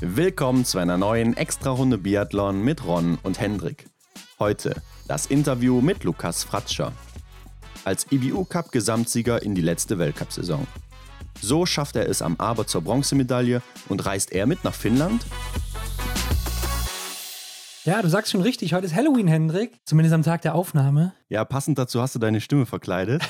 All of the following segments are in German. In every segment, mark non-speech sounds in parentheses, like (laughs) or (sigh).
Willkommen zu einer neuen Extra-Runde Biathlon mit Ron und Hendrik. Heute das Interview mit Lukas Fratscher. Als IBU-Cup-Gesamtsieger in die letzte Weltcup-Saison. So schafft er es am Aber zur Bronzemedaille und reist er mit nach Finnland? Ja, du sagst schon richtig, heute ist Halloween, Hendrik. Zumindest am Tag der Aufnahme. Ja, passend dazu hast du deine Stimme verkleidet.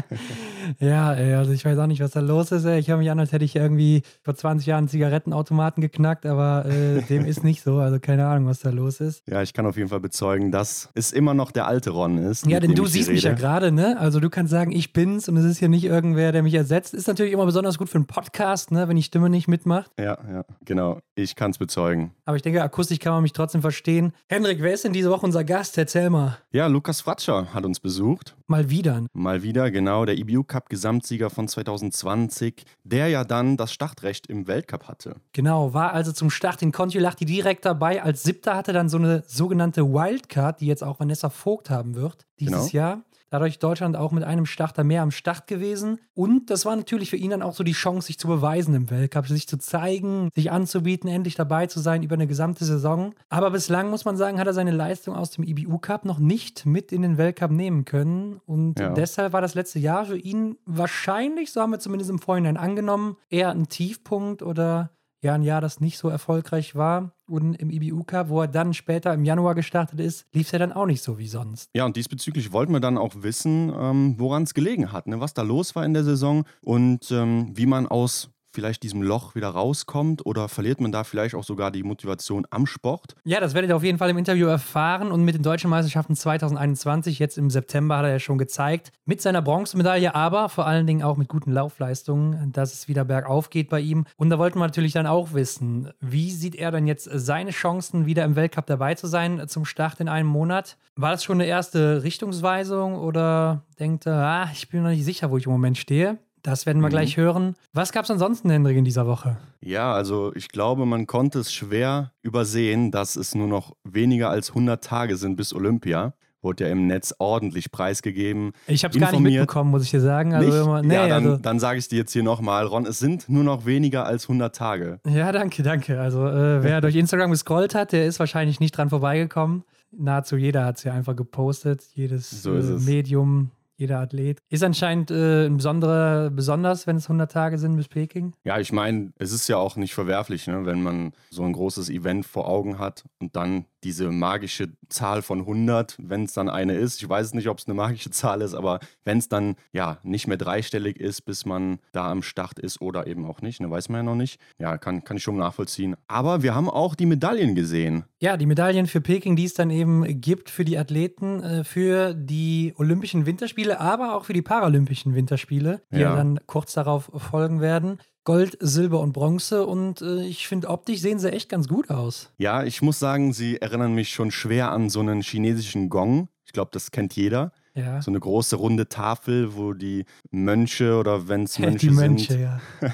(laughs) ja, ey, also ich weiß auch nicht, was da los ist. Ey. Ich höre mich an, als hätte ich irgendwie vor 20 Jahren Zigarettenautomaten geknackt, aber äh, dem ist nicht so. Also keine Ahnung, was da los ist. Ja, ich kann auf jeden Fall bezeugen, dass es immer noch der alte Ron ist. Ja, denn du siehst mich ja gerade, ne? Also du kannst sagen, ich bin's und es ist hier nicht irgendwer, der mich ersetzt. Ist natürlich immer besonders gut für einen Podcast, ne? Wenn die Stimme nicht mitmacht. Ja, ja, genau. Ich kann es bezeugen. Aber ich denke, akustisch kann man mich trotzdem verstehen. Hendrik, wer ist denn diese Woche unser Gast? Erzähl mal. Ja, Lukas Fratscher hat uns besucht. Mal wieder. Mal wieder, genau. Der IBU Cup Gesamtsieger von 2020, der ja dann das Startrecht im Weltcup hatte. Genau, war also zum Start in Kontiolahti direkt dabei. Als Siebter hatte dann so eine sogenannte Wildcard, die jetzt auch Vanessa Vogt haben wird dieses genau. Jahr. Dadurch Deutschland auch mit einem Starter mehr am Start gewesen. Und das war natürlich für ihn dann auch so die Chance, sich zu beweisen im Weltcup, sich zu zeigen, sich anzubieten, endlich dabei zu sein über eine gesamte Saison. Aber bislang muss man sagen, hat er seine Leistung aus dem IBU Cup noch nicht mit in den Weltcup nehmen können. Und ja. deshalb war das letzte Jahr für ihn wahrscheinlich, so haben wir zumindest im Vorhinein angenommen, eher ein Tiefpunkt oder ja ein Jahr, das nicht so erfolgreich war. Und im IBU Cup, wo er dann später im Januar gestartet ist, lief es ja dann auch nicht so wie sonst. Ja, und diesbezüglich wollten wir dann auch wissen, ähm, woran es gelegen hat, ne? was da los war in der Saison und ähm, wie man aus vielleicht diesem Loch wieder rauskommt oder verliert man da vielleicht auch sogar die Motivation am Sport? Ja, das werdet ihr auf jeden Fall im Interview erfahren und mit den deutschen Meisterschaften 2021, jetzt im September, hat er ja schon gezeigt, mit seiner Bronzemedaille, aber vor allen Dingen auch mit guten Laufleistungen, dass es wieder bergauf geht bei ihm. Und da wollten wir natürlich dann auch wissen, wie sieht er dann jetzt seine Chancen, wieder im Weltcup dabei zu sein zum Start in einem Monat? War das schon eine erste Richtungsweisung oder denkt er, ah, ich bin noch nicht sicher, wo ich im Moment stehe? Das werden wir mhm. gleich hören. Was gab es ansonsten, Hendrik, in dieser Woche? Ja, also ich glaube, man konnte es schwer übersehen, dass es nur noch weniger als 100 Tage sind bis Olympia. Wurde ja im Netz ordentlich preisgegeben. Ich habe es gar nicht mitbekommen, muss ich dir sagen. Also immer, nee, ja, dann, also, dann sage ich dir jetzt hier nochmal, Ron, es sind nur noch weniger als 100 Tage. Ja, danke, danke. Also äh, wer (laughs) durch Instagram gescrollt hat, der ist wahrscheinlich nicht dran vorbeigekommen. Nahezu jeder hat es ja einfach gepostet. Jedes so äh, Medium, jeder Athlet. Ist anscheinend äh, ein besonderer, besonders, wenn es 100 Tage sind bis Peking? Ja, ich meine, es ist ja auch nicht verwerflich, ne, wenn man so ein großes Event vor Augen hat und dann diese magische Zahl von 100, wenn es dann eine ist. Ich weiß nicht, ob es eine magische Zahl ist, aber wenn es dann ja nicht mehr dreistellig ist, bis man da am Start ist oder eben auch nicht, ne, weiß man ja noch nicht. Ja, kann, kann ich schon nachvollziehen. Aber wir haben auch die Medaillen gesehen. Ja, die Medaillen für Peking, die es dann eben gibt für die Athleten, äh, für die Olympischen Winterspiele, aber auch für die Paralympischen Winterspiele, die ja, ja dann kurz darauf folgen werden. Gold, Silber und Bronze und äh, ich finde, optisch sehen sie echt ganz gut aus. Ja, ich muss sagen, sie erinnern mich schon schwer an so einen chinesischen Gong. Ich glaube, das kennt jeder. Ja. So eine große runde Tafel, wo die Mönche oder wenn es (laughs) Mönche, die Mönche sind, ja. (laughs)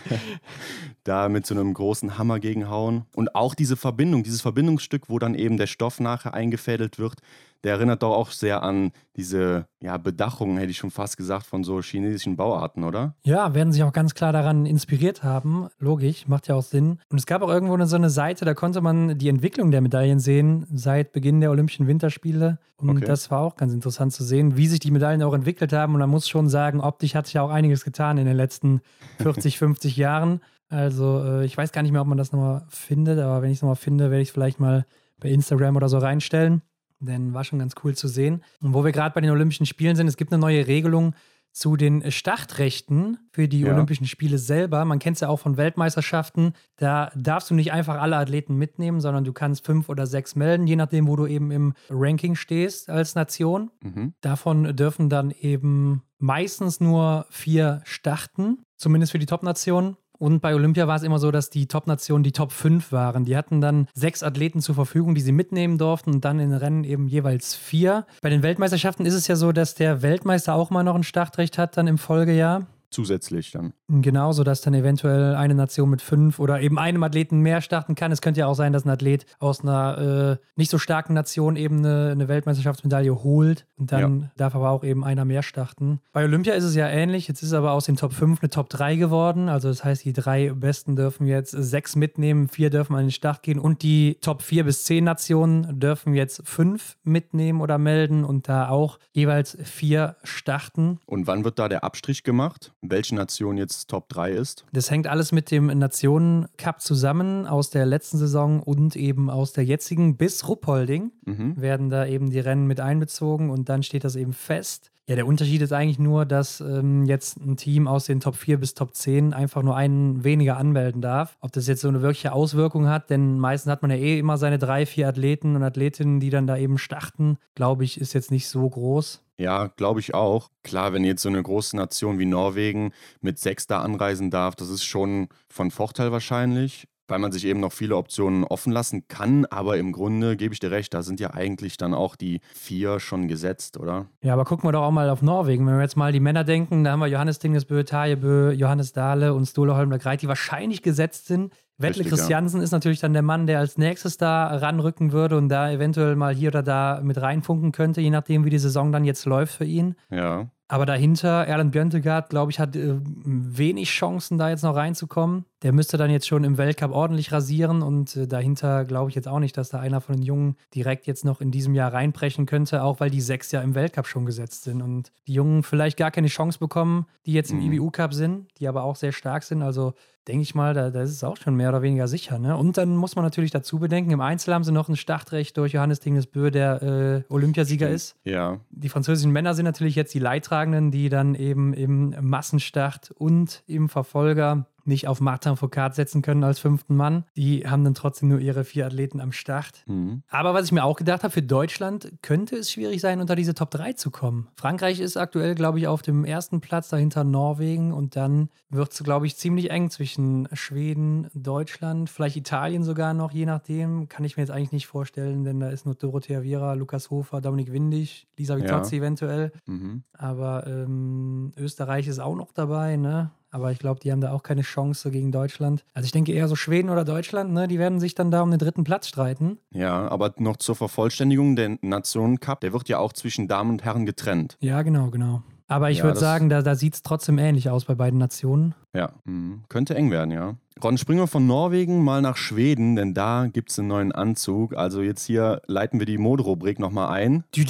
da mit so einem großen Hammer gegenhauen. Und auch diese Verbindung, dieses Verbindungsstück, wo dann eben der Stoff nachher eingefädelt wird, der erinnert doch auch sehr an diese ja, Bedachung, hätte ich schon fast gesagt, von so chinesischen Bauarten, oder? Ja, werden sich auch ganz klar daran inspiriert haben. Logisch, macht ja auch Sinn. Und es gab auch irgendwo so eine Seite, da konnte man die Entwicklung der Medaillen sehen seit Beginn der Olympischen Winterspiele. Und okay. das war auch ganz interessant zu sehen, wie sich die Medaillen auch entwickelt haben. Und man muss schon sagen, optisch hat sich ja auch einiges getan in den letzten 40, 50 (laughs) Jahren. Also äh, ich weiß gar nicht mehr, ob man das nochmal findet, aber wenn ich es nochmal finde, werde ich es vielleicht mal bei Instagram oder so reinstellen. Denn war schon ganz cool zu sehen. Und wo wir gerade bei den Olympischen Spielen sind, es gibt eine neue Regelung zu den Startrechten für die ja. Olympischen Spiele selber. Man kennt es ja auch von Weltmeisterschaften. Da darfst du nicht einfach alle Athleten mitnehmen, sondern du kannst fünf oder sechs melden, je nachdem, wo du eben im Ranking stehst als Nation. Mhm. Davon dürfen dann eben meistens nur vier starten, zumindest für die Top-Nationen. Und bei Olympia war es immer so, dass die Top-Nationen die Top 5 waren. Die hatten dann sechs Athleten zur Verfügung, die sie mitnehmen durften und dann in Rennen eben jeweils vier. Bei den Weltmeisterschaften ist es ja so, dass der Weltmeister auch mal noch ein Startrecht hat dann im Folgejahr. Zusätzlich dann. Genauso, dass dann eventuell eine Nation mit fünf oder eben einem Athleten mehr starten kann. Es könnte ja auch sein, dass ein Athlet aus einer äh, nicht so starken Nation eben eine, eine Weltmeisterschaftsmedaille holt und dann ja. darf aber auch eben einer mehr starten. Bei Olympia ist es ja ähnlich. Jetzt ist aber aus den Top 5 eine Top 3 geworden. Also das heißt, die drei Besten dürfen jetzt sechs mitnehmen, vier dürfen an den Start gehen und die Top 4 bis 10 Nationen dürfen jetzt fünf mitnehmen oder melden und da auch jeweils vier starten. Und wann wird da der Abstrich gemacht? Welche Nation jetzt Top 3 ist? Das hängt alles mit dem Nationen-Cup zusammen aus der letzten Saison und eben aus der jetzigen bis Ruppolding mhm. werden da eben die Rennen mit einbezogen und dann steht das eben fest. Ja, der Unterschied ist eigentlich nur, dass ähm, jetzt ein Team aus den Top 4 bis Top 10 einfach nur einen weniger anmelden darf. Ob das jetzt so eine wirkliche Auswirkung hat, denn meistens hat man ja eh immer seine drei, vier Athleten und Athletinnen, die dann da eben starten, glaube ich, ist jetzt nicht so groß. Ja, glaube ich auch. Klar, wenn jetzt so eine große Nation wie Norwegen mit sechs da anreisen darf, das ist schon von Vorteil wahrscheinlich weil man sich eben noch viele Optionen offen lassen kann. Aber im Grunde gebe ich dir recht, da sind ja eigentlich dann auch die vier schon gesetzt, oder? Ja, aber gucken wir doch auch mal auf Norwegen. Wenn wir jetzt mal die Männer denken, da haben wir Johannes Dingesbö, Tajebö, Johannes Dahle und Stole Holmler Greit, die wahrscheinlich gesetzt sind. Wettle Christiansen ja. ist natürlich dann der Mann, der als nächstes da ranrücken würde und da eventuell mal hier oder da mit reinfunken könnte, je nachdem, wie die Saison dann jetzt läuft für ihn. Ja. Aber dahinter, Erland Björntegard, glaube ich, hat äh, wenig Chancen, da jetzt noch reinzukommen. Der müsste dann jetzt schon im Weltcup ordentlich rasieren und äh, dahinter glaube ich jetzt auch nicht, dass da einer von den Jungen direkt jetzt noch in diesem Jahr reinbrechen könnte, auch weil die sechs ja im Weltcup schon gesetzt sind und die Jungen vielleicht gar keine Chance bekommen, die jetzt im mhm. IBU-Cup sind, die aber auch sehr stark sind. Also denke ich mal, da, da ist es auch schon mehr oder weniger sicher. Ne? Und dann muss man natürlich dazu bedenken, im Einzel haben sie noch ein Startrecht durch Johannes Dingesbö, der äh, Olympiasieger Stimmt. ist. Ja. Die französischen Männer sind natürlich jetzt die Leidtragenden, die dann eben im Massenstart und im Verfolger nicht auf Martin Foucault setzen können als fünften Mann. Die haben dann trotzdem nur ihre vier Athleten am Start. Mhm. Aber was ich mir auch gedacht habe, für Deutschland könnte es schwierig sein, unter diese Top 3 zu kommen. Frankreich ist aktuell, glaube ich, auf dem ersten Platz, dahinter Norwegen und dann wird es, glaube ich, ziemlich eng zwischen Schweden, Deutschland, vielleicht Italien sogar noch, je nachdem. Kann ich mir jetzt eigentlich nicht vorstellen, denn da ist nur Dorothea Viera, Lukas Hofer, Dominik Windig, Lisa Vitozzi ja. eventuell. Mhm. Aber ähm, Österreich ist auch noch dabei, ne? Aber ich glaube, die haben da auch keine Chance gegen Deutschland. Also ich denke eher so Schweden oder Deutschland, ne, die werden sich dann da um den dritten Platz streiten. Ja, aber noch zur Vervollständigung, der Nationencup, der wird ja auch zwischen Damen und Herren getrennt. Ja, genau, genau. Aber ich ja, würde sagen, da, da sieht es trotzdem ähnlich aus bei beiden Nationen. Ja, mh. könnte eng werden, ja. Ron, springen wir von Norwegen mal nach Schweden, denn da gibt es einen neuen Anzug. Also jetzt hier leiten wir die Moderubrik nochmal ein. (laughs)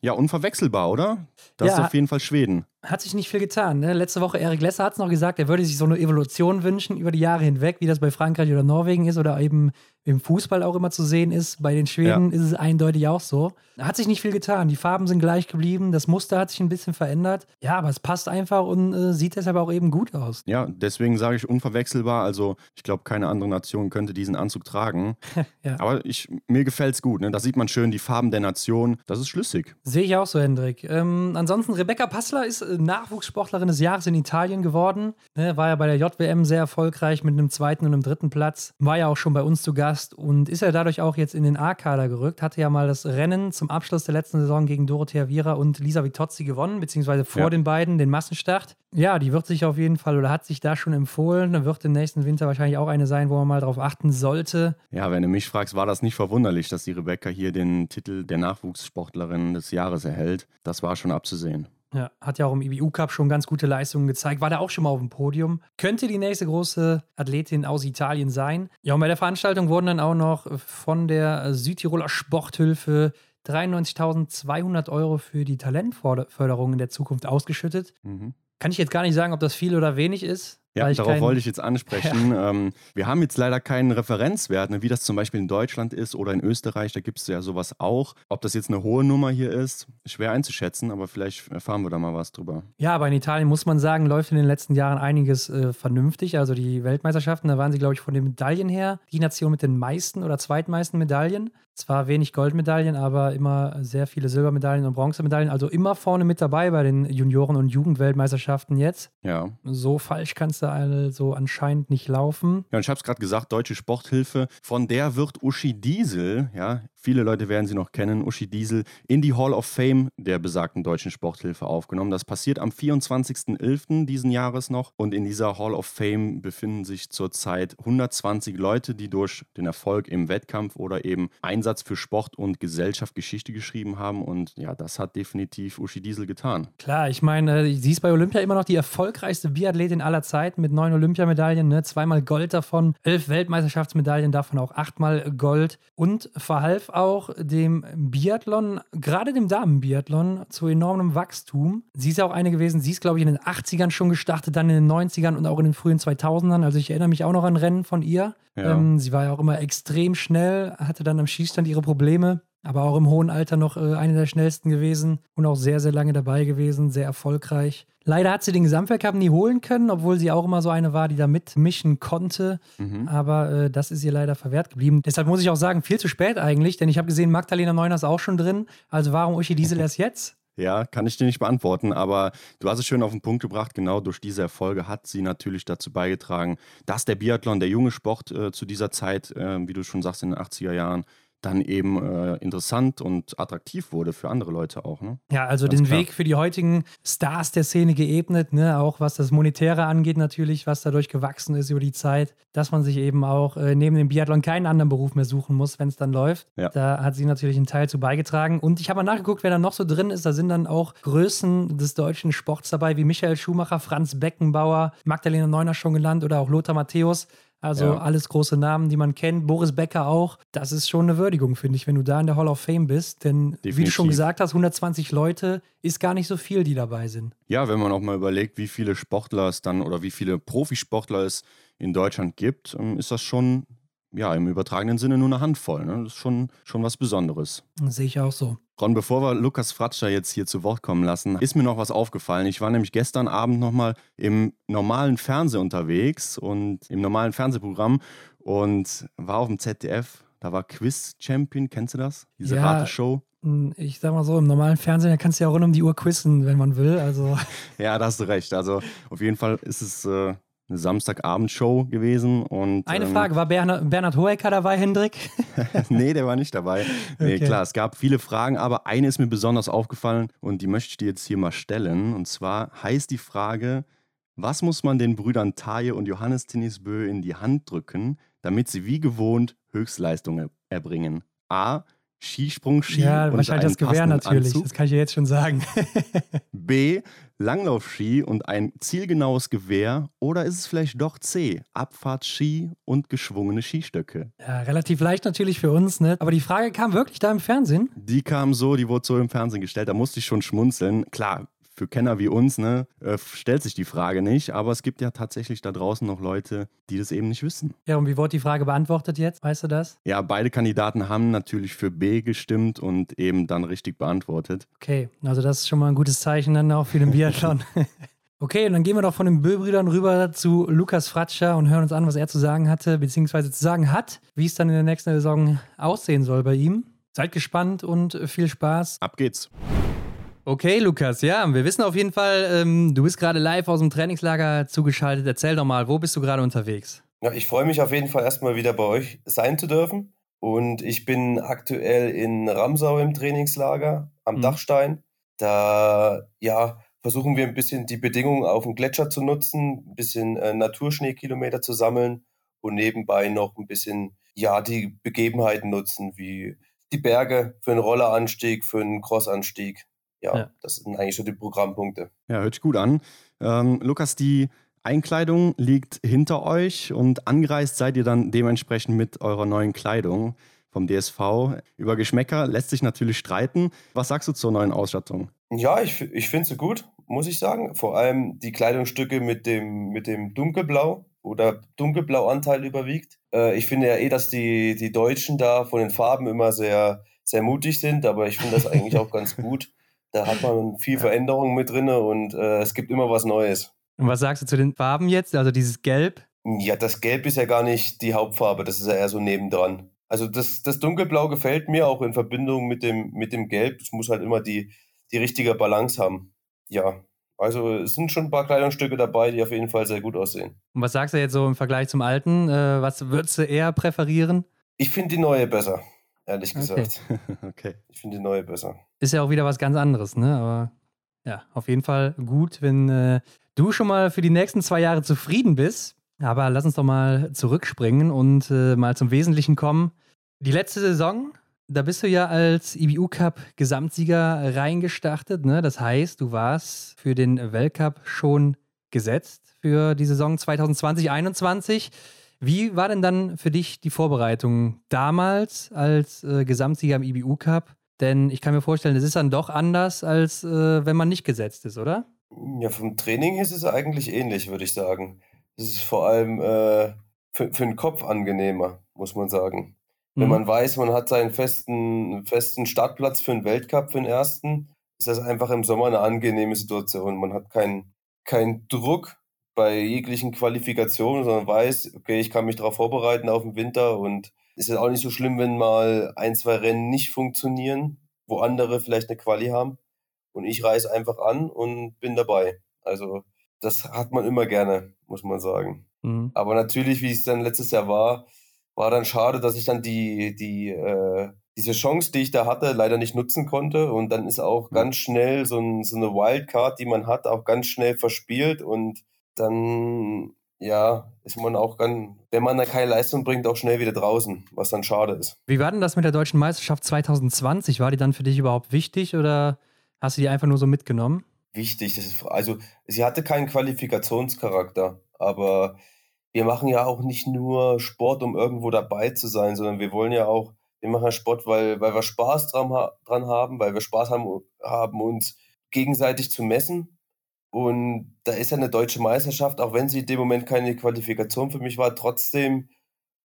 ja, unverwechselbar, oder? Das ja, ist auf jeden Fall Schweden. Hat sich nicht viel getan. Ne? Letzte Woche, Erik Lesser hat es noch gesagt, er würde sich so eine Evolution wünschen über die Jahre hinweg, wie das bei Frankreich oder Norwegen ist oder eben im Fußball auch immer zu sehen ist. Bei den Schweden ja. ist es eindeutig auch so. Hat sich nicht viel getan. Die Farben sind gleich geblieben, das Muster hat sich ein bisschen verändert. Ja, aber es passt einfach und äh, sieht deshalb auch eben gut aus. Ja, deswegen sage ich unverwechselbar. Also ich glaube, keine andere Nation könnte diesen Anzug tragen. (laughs) ja. Aber ich, mir gefällt es gut. Ne? Da sieht man schön die Farben der Nation. Das ist schlüssig. Sehe ich auch so, Hendrik. Ähm, ansonsten, Rebecca Passler ist äh, Nachwuchssportlerin des Jahres in Italien geworden. Ne? War ja bei der JWM sehr erfolgreich mit einem zweiten und einem dritten Platz. War ja auch schon bei uns zu Gast und ist ja dadurch auch jetzt in den A-Kader gerückt. Hatte ja mal das Rennen zum Abschluss der letzten Saison gegen Dorothea Viera und Lisa Vitozzi gewonnen, beziehungsweise vor ja. den beiden den Massenstart. Ja, die wird sich auf jeden Fall oder hat sich da schon empfohlen. Da wird im nächsten Winter wahrscheinlich auch eine sein, wo man mal drauf achten sollte. Ja, wenn du mich fragst, war das nicht verwunderlich, dass die Rebecca hier den Titel der Nachwuchssportlerin des Jahres erhält. Das war schon abzusehen. Ja, hat ja auch im IBU Cup schon ganz gute Leistungen gezeigt, war da auch schon mal auf dem Podium. Könnte die nächste große Athletin aus Italien sein. Ja, und bei der Veranstaltung wurden dann auch noch von der Südtiroler Sporthilfe 93.200 Euro für die Talentförderung in der Zukunft ausgeschüttet. Mhm. Kann ich jetzt gar nicht sagen, ob das viel oder wenig ist. Ja, darauf kein... wollte ich jetzt ansprechen. (laughs) Ja. Ähm, wir haben jetzt leider keinen Referenzwert, ne, wie das zum Beispiel in Deutschland ist oder in Österreich, da gibt es ja sowas auch. Ob das jetzt eine hohe Nummer hier ist, schwer einzuschätzen, aber vielleicht erfahren wir da mal was drüber. Ja, aber in Italien muss man sagen, läuft in den letzten Jahren einiges äh, vernünftig. Also die Weltmeisterschaften, da waren sie, glaube ich, von den Medaillen her die Nation mit den meisten oder zweitmeisten Medaillen. Zwar wenig Goldmedaillen, aber immer sehr viele Silbermedaillen und Bronzemedaillen. Also immer vorne mit dabei bei den Junioren- und Jugendweltmeisterschaften jetzt. Ja. So falsch kann es Plätze also anscheinend nicht laufen. Ja, und ich habe es gerade gesagt, Deutsche Sporthilfe, von der wird Uschi Diesel, ja, viele Leute werden sie noch kennen, Uschi Diesel, in die Hall of Fame der besagten Deutschen Sporthilfe aufgenommen. Das passiert am 24.11. diesen Jahres noch und in dieser Hall of Fame befinden sich zurzeit 120 Leute, die durch den Erfolg im Wettkampf oder eben Einsatz für Sport und Gesellschaft Geschichte geschrieben haben und ja, das hat definitiv Uschi Diesel getan. Klar, ich meine, sie ist bei Olympia immer noch die erfolgreichste Biathletin aller Zeiten mit neun Olympiamedaillen, ne? zweimal Gold davon, elf Weltmeisterschaftsmedaillen, davon auch achtmal Gold und verhalf auch dem Biathlon, gerade dem Damenbiathlon, zu enormem Wachstum. Sie ist ja auch eine gewesen, sie ist, glaube ich, in den 80ern schon gestartet, dann in den 90ern und auch in den frühen 2000ern. Also ich erinnere mich auch noch an Rennen von ihr. Ja. Ähm, sie war ja auch immer extrem schnell, hatte dann am Schießstand ihre Probleme aber auch im hohen Alter noch äh, eine der schnellsten gewesen und auch sehr, sehr lange dabei gewesen, sehr erfolgreich. Leider hat sie den Gesamtweltcup nie holen können, obwohl sie auch immer so eine war, die da mitmischen konnte. Mhm. Aber äh, das ist ihr leider verwehrt geblieben. Deshalb muss ich auch sagen, viel zu spät eigentlich, denn ich habe gesehen, Magdalena Neuner ist auch schon drin. Also warum Uschi Diesel erst jetzt? (laughs) Ja, kann ich dir nicht beantworten, aber du hast es schön auf den Punkt gebracht. Genau durch diese Erfolge hat sie natürlich dazu beigetragen, dass der Biathlon, der junge Sport äh, zu dieser Zeit, äh, wie du schon sagst, in den 80er Jahren, dann eben äh, interessant und attraktiv wurde für andere Leute auch. Ne? Ja, also Ganz den klar. Weg für die heutigen Stars der Szene geebnet, ne? auch was das Monetäre angeht natürlich, was dadurch gewachsen ist über die Zeit, dass man sich eben auch äh, neben dem Biathlon keinen anderen Beruf mehr suchen muss, wenn es dann läuft. Ja. Da hat sie natürlich einen Teil zu beigetragen. Und ich habe mal nachgeguckt, wer da noch so drin ist. Da sind dann auch Größen des deutschen Sports dabei, wie Michael Schumacher, Franz Beckenbauer, Magdalena Neuner schon genannt oder auch Lothar Matthäus. Also ja. alles große Namen, die man kennt. Boris Becker auch. Das ist schon eine Würdigung, finde ich, wenn du da in der Hall of Fame bist. Denn Definitiv. wie du schon gesagt hast, 120 Leute ist gar nicht so viel, die dabei sind. Ja, wenn man auch mal überlegt, wie viele Sportler es dann oder wie viele Profisportler es in Deutschland gibt, ähm, ist das schon ja, im übertragenen Sinne nur eine Handvoll. Ne? Das ist schon, schon was Besonderes. Sehe ich auch so. Ron, bevor wir Lukas Fratscher jetzt hier zu Wort kommen lassen, ist mir noch was aufgefallen. Ich war nämlich gestern Abend nochmal im normalen Fernsehen unterwegs und im normalen Fernsehprogramm und war auf dem ZDF. Da war Quiz Champion, kennst du das? Diese ja, Rateshow. Ich sag mal so, im normalen Fernsehen, da kannst du ja rund um die Uhr quizzen, wenn man will. Also. (laughs) ja, da hast du recht. Also auf jeden Fall ist es äh, eine Samstagabendshow gewesen. Und, eine ähm, Frage, war Bernhard, Bernhard Hoeker dabei, Hendrik? (laughs) nee, der war nicht dabei. Nee, okay. klar, es gab viele Fragen, aber eine ist mir besonders aufgefallen und die möchte ich dir jetzt hier mal stellen. Und zwar heißt die Frage, was muss man den Brüdern Taje und Johannes Tinnisbö in die Hand drücken, damit sie wie gewohnt Höchstleistungen erbringen? A. Skisprung-Ski. Ja, wahrscheinlich das Gewehr natürlich, Anzug. das kann ich dir jetzt schon sagen. (laughs) B. Langlaufski und ein zielgenaues Gewehr. Oder ist es vielleicht doch C. Abfahrtski und geschwungene Skistöcke? Ja, relativ leicht natürlich für uns, ne? Aber die Frage kam wirklich da im Fernsehen? Die kam so, die wurde so im Fernsehen gestellt. Da musste ich schon schmunzeln. Klar, für Kenner wie uns, ne, äh, stellt sich die Frage nicht. Aber es gibt ja tatsächlich da draußen noch Leute, die das eben nicht wissen. Ja, und wie wurde die Frage beantwortet jetzt? Weißt du das? Ja, beide Kandidaten haben natürlich für B gestimmt und eben dann richtig beantwortet. Okay, also das ist schon mal ein gutes Zeichen dann auch für den Biathlon. (laughs) Okay, und dann gehen wir doch von den Böbrüdern rüber zu Lukas Fratscher und hören uns an, was er zu sagen hatte, beziehungsweise zu sagen hat, wie es dann in der nächsten Saison aussehen soll bei ihm. Seid gespannt und viel Spaß. Ab geht's. Okay, Lukas, ja, wir wissen auf jeden Fall, ähm, du bist gerade live aus dem Trainingslager zugeschaltet. Erzähl doch mal, wo bist du gerade unterwegs? Ja, ich freue mich auf jeden Fall erstmal wieder bei euch sein zu dürfen. Und ich bin aktuell in Ramsau im Trainingslager am mhm. Dachstein. Da ja, versuchen wir ein bisschen die Bedingungen auf dem Gletscher zu nutzen, ein bisschen äh, Naturschneekilometer zu sammeln und nebenbei noch ein bisschen ja, die Begebenheiten nutzen, wie die Berge für einen Rolleranstieg, für einen Crossanstieg ja, ja, das sind eigentlich so die Programmpunkte. Ja, hört sich gut an. Ähm, Lukas, die Einkleidung liegt hinter euch und angereist seid ihr dann dementsprechend mit eurer neuen Kleidung vom DSV. Über Geschmäcker lässt sich natürlich streiten. Was sagst du zur neuen Ausstattung? Ja, ich, ich finde sie gut, muss ich sagen. Vor allem die Kleidungsstücke mit dem, mit dem Dunkelblau oder Dunkelblauanteil überwiegt. Äh, ich finde ja eh, dass die, die Deutschen da von den Farben immer sehr, sehr mutig sind, aber ich finde das eigentlich auch (laughs) ganz gut. Da hat man viel Veränderung mit drin und äh, es gibt immer was Neues. Und was sagst du zu den Farben jetzt? Also dieses Gelb? Ja, das Gelb ist ja gar nicht die Hauptfarbe, das ist ja eher so nebendran. Also das, das Dunkelblau gefällt mir auch in Verbindung mit dem, mit dem Gelb. Es muss halt immer die, die richtige Balance haben. Ja, Also es sind schon ein paar Kleidungsstücke dabei, die auf jeden Fall sehr gut aussehen. Und was sagst du jetzt so im Vergleich zum alten? Äh, was würdest du eher präferieren? Ich finde die neue besser, ehrlich gesagt. Okay. (laughs) okay. Ich finde die neue besser. Ist ja auch wieder was ganz anderes, ne? Aber ja, auf jeden Fall gut, wenn äh, du schon mal für die nächsten zwei Jahre zufrieden bist. Aber lass uns doch mal zurückspringen und äh, mal zum Wesentlichen kommen. Die letzte Saison, da bist du ja als IBU Cup Gesamtsieger reingestartet. Ne? Das heißt, du warst für den Weltcup schon gesetzt für die Saison 2020-21. Wie war denn dann für dich die Vorbereitung damals als äh, Gesamtsieger im IBU Cup? Denn ich kann mir vorstellen, es ist dann doch anders, als äh, wenn man nicht gesetzt ist, oder? Ja, vom Training ist es eigentlich ähnlich, würde ich sagen. Es ist vor allem äh, für, für den Kopf angenehmer, muss man sagen. Wenn mhm. man weiß, man hat seinen festen, festen Startplatz für den Weltcup, für den ersten, ist das einfach im Sommer eine angenehme Situation. Man hat keinen kein Druck bei jeglichen Qualifikationen, sondern weiß, okay, ich kann mich darauf vorbereiten auf den Winter und ist ja auch nicht so schlimm, wenn mal ein, zwei Rennen nicht funktionieren, wo andere vielleicht eine Quali haben. Und ich reise einfach an und bin dabei. Also das hat man immer gerne, muss man sagen. Mhm. Aber natürlich, wie es dann letztes Jahr war, war dann schade, dass ich dann die, die, äh, diese Chance, die ich da hatte, leider nicht nutzen konnte. Und dann ist auch mhm. ganz schnell so, ein, so eine Wildcard, die man hat, auch ganz schnell verspielt. Und dann, ja, ist man auch ganz, wenn man da keine Leistung bringt, auch schnell wieder draußen, was dann schade ist. Wie war denn das mit der deutschen Meisterschaft 2020? War die dann für dich überhaupt wichtig oder hast du die einfach nur so mitgenommen? wichtig. Das ist, also sie hatte keinen Qualifikationscharakter, aber wir machen ja auch nicht nur Sport, um irgendwo dabei zu sein, sondern wir wollen ja auch, wir machen ja Sport, weil, weil wir Spaß dran, dran haben, weil wir Spaß haben, haben, uns gegenseitig zu messen. Und da ist ja eine deutsche Meisterschaft, auch wenn sie in dem Moment keine Qualifikation für mich war, trotzdem,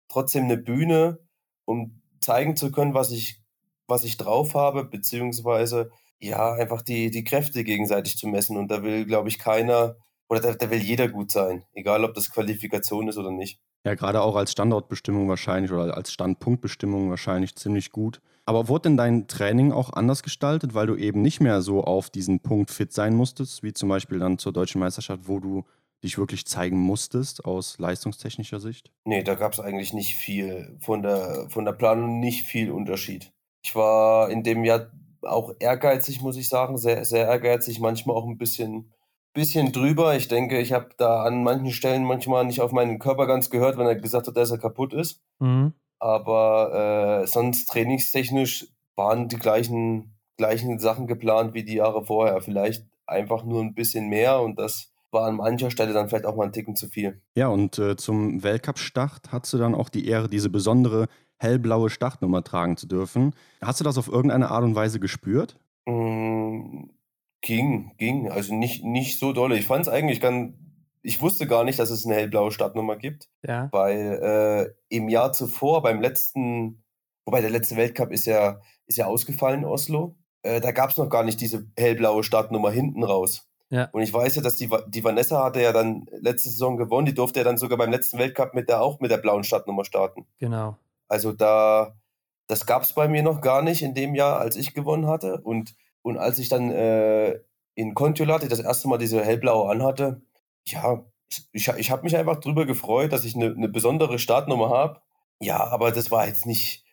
trotzdem eine Bühne, um zeigen zu können, was ich, was ich drauf habe, beziehungsweise ja, einfach die, die Kräfte gegenseitig zu messen. Und da will, glaube ich, keiner oder da, da will jeder gut sein, egal ob das Qualifikation ist oder nicht. Ja, gerade auch als Standortbestimmung wahrscheinlich oder als Standpunktbestimmung wahrscheinlich ziemlich gut. Aber wurde denn dein Training auch anders gestaltet, weil du eben nicht mehr so auf diesen Punkt fit sein musstest, wie zum Beispiel dann zur deutschen Meisterschaft, wo du dich wirklich zeigen musstest aus leistungstechnischer Sicht? Nee, da gab es eigentlich nicht viel von der, von der Planung, nicht viel Unterschied. Ich war in dem Jahr auch ehrgeizig, muss ich sagen, sehr, sehr ehrgeizig, manchmal auch ein bisschen, bisschen drüber. Ich denke, ich habe da an manchen Stellen manchmal nicht auf meinen Körper ganz gehört, wenn er gesagt hat, dass er kaputt ist. Mhm. Aber äh, sonst trainingstechnisch waren die gleichen, gleichen Sachen geplant wie die Jahre vorher. Vielleicht einfach nur ein bisschen mehr und das war an mancher Stelle dann vielleicht auch mal ein Ticken zu viel. Ja, und äh, zum Weltcup-Start hast du dann auch die Ehre, diese besondere hellblaue Startnummer tragen zu dürfen. Hast du das auf irgendeine Art und Weise gespürt? Mm, ging, ging. Also nicht, nicht so dolle. Ich fand es eigentlich ganz. Ich wusste gar nicht, dass es eine hellblaue Startnummer gibt. Ja. Weil äh, im Jahr zuvor, beim letzten, wobei der letzte Weltcup ist ja, ist ja ausgefallen in Oslo, äh, da gab es noch gar nicht diese hellblaue Startnummer hinten raus. Ja. Und ich weiß ja, dass die, die Vanessa hatte ja dann letzte Saison gewonnen, die durfte ja dann sogar beim letzten Weltcup mit der auch mit der blauen Startnummer starten. Genau. Also da, das gab es bei mir noch gar nicht in dem Jahr, als ich gewonnen hatte. Und, und als ich dann äh, in Kontiolahti das erste Mal diese hellblaue anhatte, ja, ich, ich habe mich einfach drüber gefreut, dass ich eine, eine besondere Startnummer habe. Ja, aber das war jetzt nicht,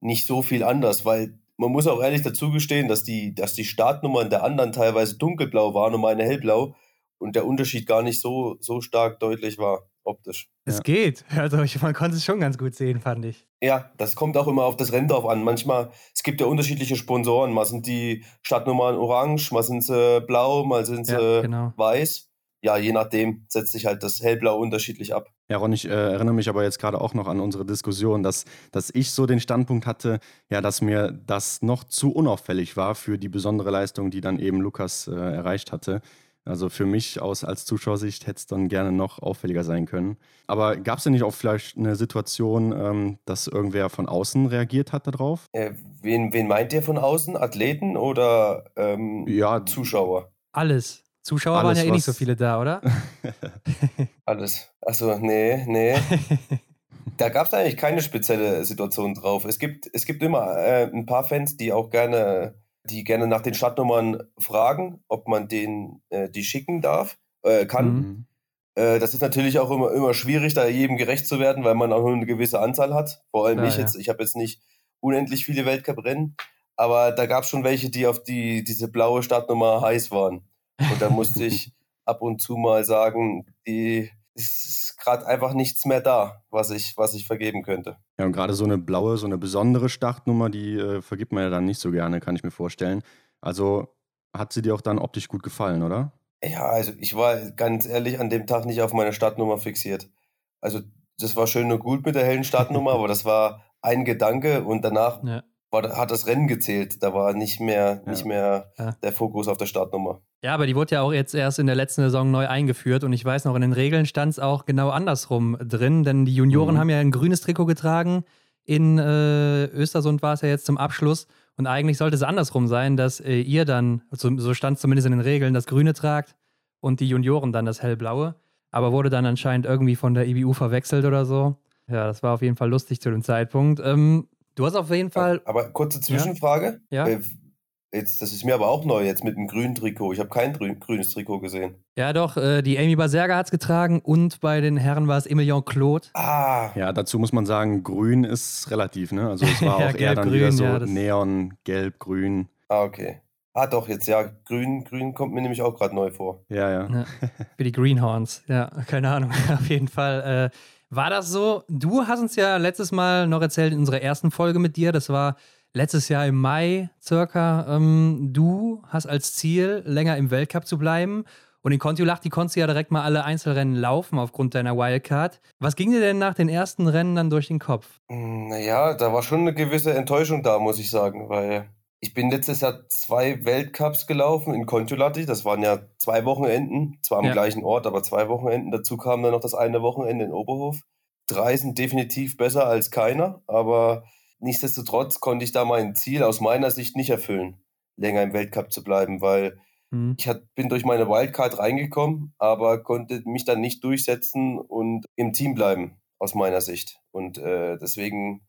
nicht so viel anders, weil man muss auch ehrlich dazu gestehen, dass die, dass die Startnummern der anderen teilweise dunkelblau waren und meine hellblau und der Unterschied gar nicht so, so stark deutlich war optisch. Es ja. geht. Also man konnte es schon ganz gut sehen, fand ich. Ja, das kommt auch immer auf das Rennen drauf an. Manchmal, es gibt ja unterschiedliche Sponsoren. Mal sind die Stadtnummern orange, mal sind sie blau, mal sind sie ja, genau. weiß. Ja, je nachdem setzt sich halt das Hellblau unterschiedlich ab. Ja, Ron, ich äh, erinnere mich aber jetzt gerade auch noch an unsere Diskussion, dass, dass ich so den Standpunkt hatte, ja, dass mir das noch zu unauffällig war für die besondere Leistung, die dann eben Lukas äh, erreicht hatte. Also für mich aus, als Zuschauersicht hätte es dann gerne noch auffälliger sein können. Aber gab es denn nicht auch vielleicht eine Situation, ähm, dass irgendwer von außen reagiert hat darauf? Äh, wen, wen meint ihr von außen? Athleten oder ähm, ja, Zuschauer? Alles. Zuschauer Alles, waren ja eh nicht so viele da, oder? (laughs) Alles. Achso, nee, nee. (laughs) da gab es eigentlich keine spezielle Situation drauf. Es gibt, es gibt immer äh, ein paar Fans, die auch gerne die gerne nach den Startnummern fragen, ob man den äh, die schicken darf, äh, kann. Mhm. Äh, das ist natürlich auch immer, immer schwierig, da jedem gerecht zu werden, weil man auch nur eine gewisse Anzahl hat. Vor allem ja, ich jetzt, ich habe jetzt nicht unendlich viele Weltcuprennen, aber da gab es schon welche, die auf die, diese blaue Startnummer heiß waren. Und da musste ich ab und zu mal sagen, die ist gerade einfach nichts mehr da, was ich, was ich vergeben könnte. Ja, und gerade so eine blaue, so eine besondere Startnummer, die äh, vergibt man ja dann nicht so gerne, kann ich mir vorstellen. Also hat sie dir auch dann optisch gut gefallen, oder? Ja, also ich war ganz ehrlich an dem Tag nicht auf meine Startnummer fixiert. Also das war schön und gut mit der hellen Startnummer, (laughs) aber das war ein Gedanke und danach ja war, hat das Rennen gezählt. Da war nicht mehr, ja. nicht mehr ja. der Fokus auf der Startnummer. Ja, aber die wurde ja auch jetzt erst in der letzten Saison neu eingeführt und ich weiß noch, in den Regeln stand es auch genau andersrum drin, denn die Junioren mhm. haben ja ein grünes Trikot getragen. In äh, Östersund war es ja jetzt zum Abschluss und eigentlich sollte es andersrum sein, dass äh, ihr dann, so, so stand es zumindest in den Regeln, das Grüne tragt und die Junioren dann das Hellblaue. Aber wurde dann anscheinend irgendwie von der IBU verwechselt oder so. Ja, das war auf jeden Fall lustig zu dem Zeitpunkt. Ähm, Du hast auf jeden Fall. Aber kurze Zwischenfrage. Ja. ja. Äh, jetzt, das ist mir aber auch neu, jetzt mit dem grünen Trikot. Ich habe kein grünes Trikot gesehen. Ja, doch, äh, die Amy Baserga hat es getragen und bei den Herren war es Emilien Claude. Ah. Ja, dazu muss man sagen, grün ist relativ, ne? Also es war (laughs) auch ja, eher dann grün, wieder so ja, Neon, Gelb, Grün. Ah, okay. Ah, doch, jetzt ja, grün, grün kommt mir nämlich auch gerade neu vor. Ja, ja. ja. (laughs) Für die Greenhorns, ja, keine Ahnung. (laughs) Auf jeden Fall. Äh, war das so? Du hast uns ja letztes Mal noch erzählt in unserer ersten Folge mit dir, das war letztes Jahr im Mai circa. Ähm, du hast als Ziel, länger im Weltcup zu bleiben. Und in Kontiolahti konntest du ja direkt mal alle Einzelrennen laufen aufgrund deiner Wildcard. Was ging dir denn nach den ersten Rennen dann durch den Kopf? Hm, naja, da war schon eine gewisse Enttäuschung da, muss ich sagen, weil ich bin letztes Jahr zwei Weltcups gelaufen in Kontiolahti. Das waren ja zwei Wochenenden, zwar am ja. gleichen Ort, aber zwei Wochenenden. Dazu kam dann noch das eine Wochenende in Oberhof. Drei sind definitiv besser als keiner, aber nichtsdestotrotz konnte ich da mein Ziel aus meiner Sicht nicht erfüllen, länger im Weltcup zu bleiben, weil mhm. ich hat, bin durch meine Wildcard reingekommen, aber konnte mich dann nicht durchsetzen und im Team bleiben, aus meiner Sicht. Und äh, deswegen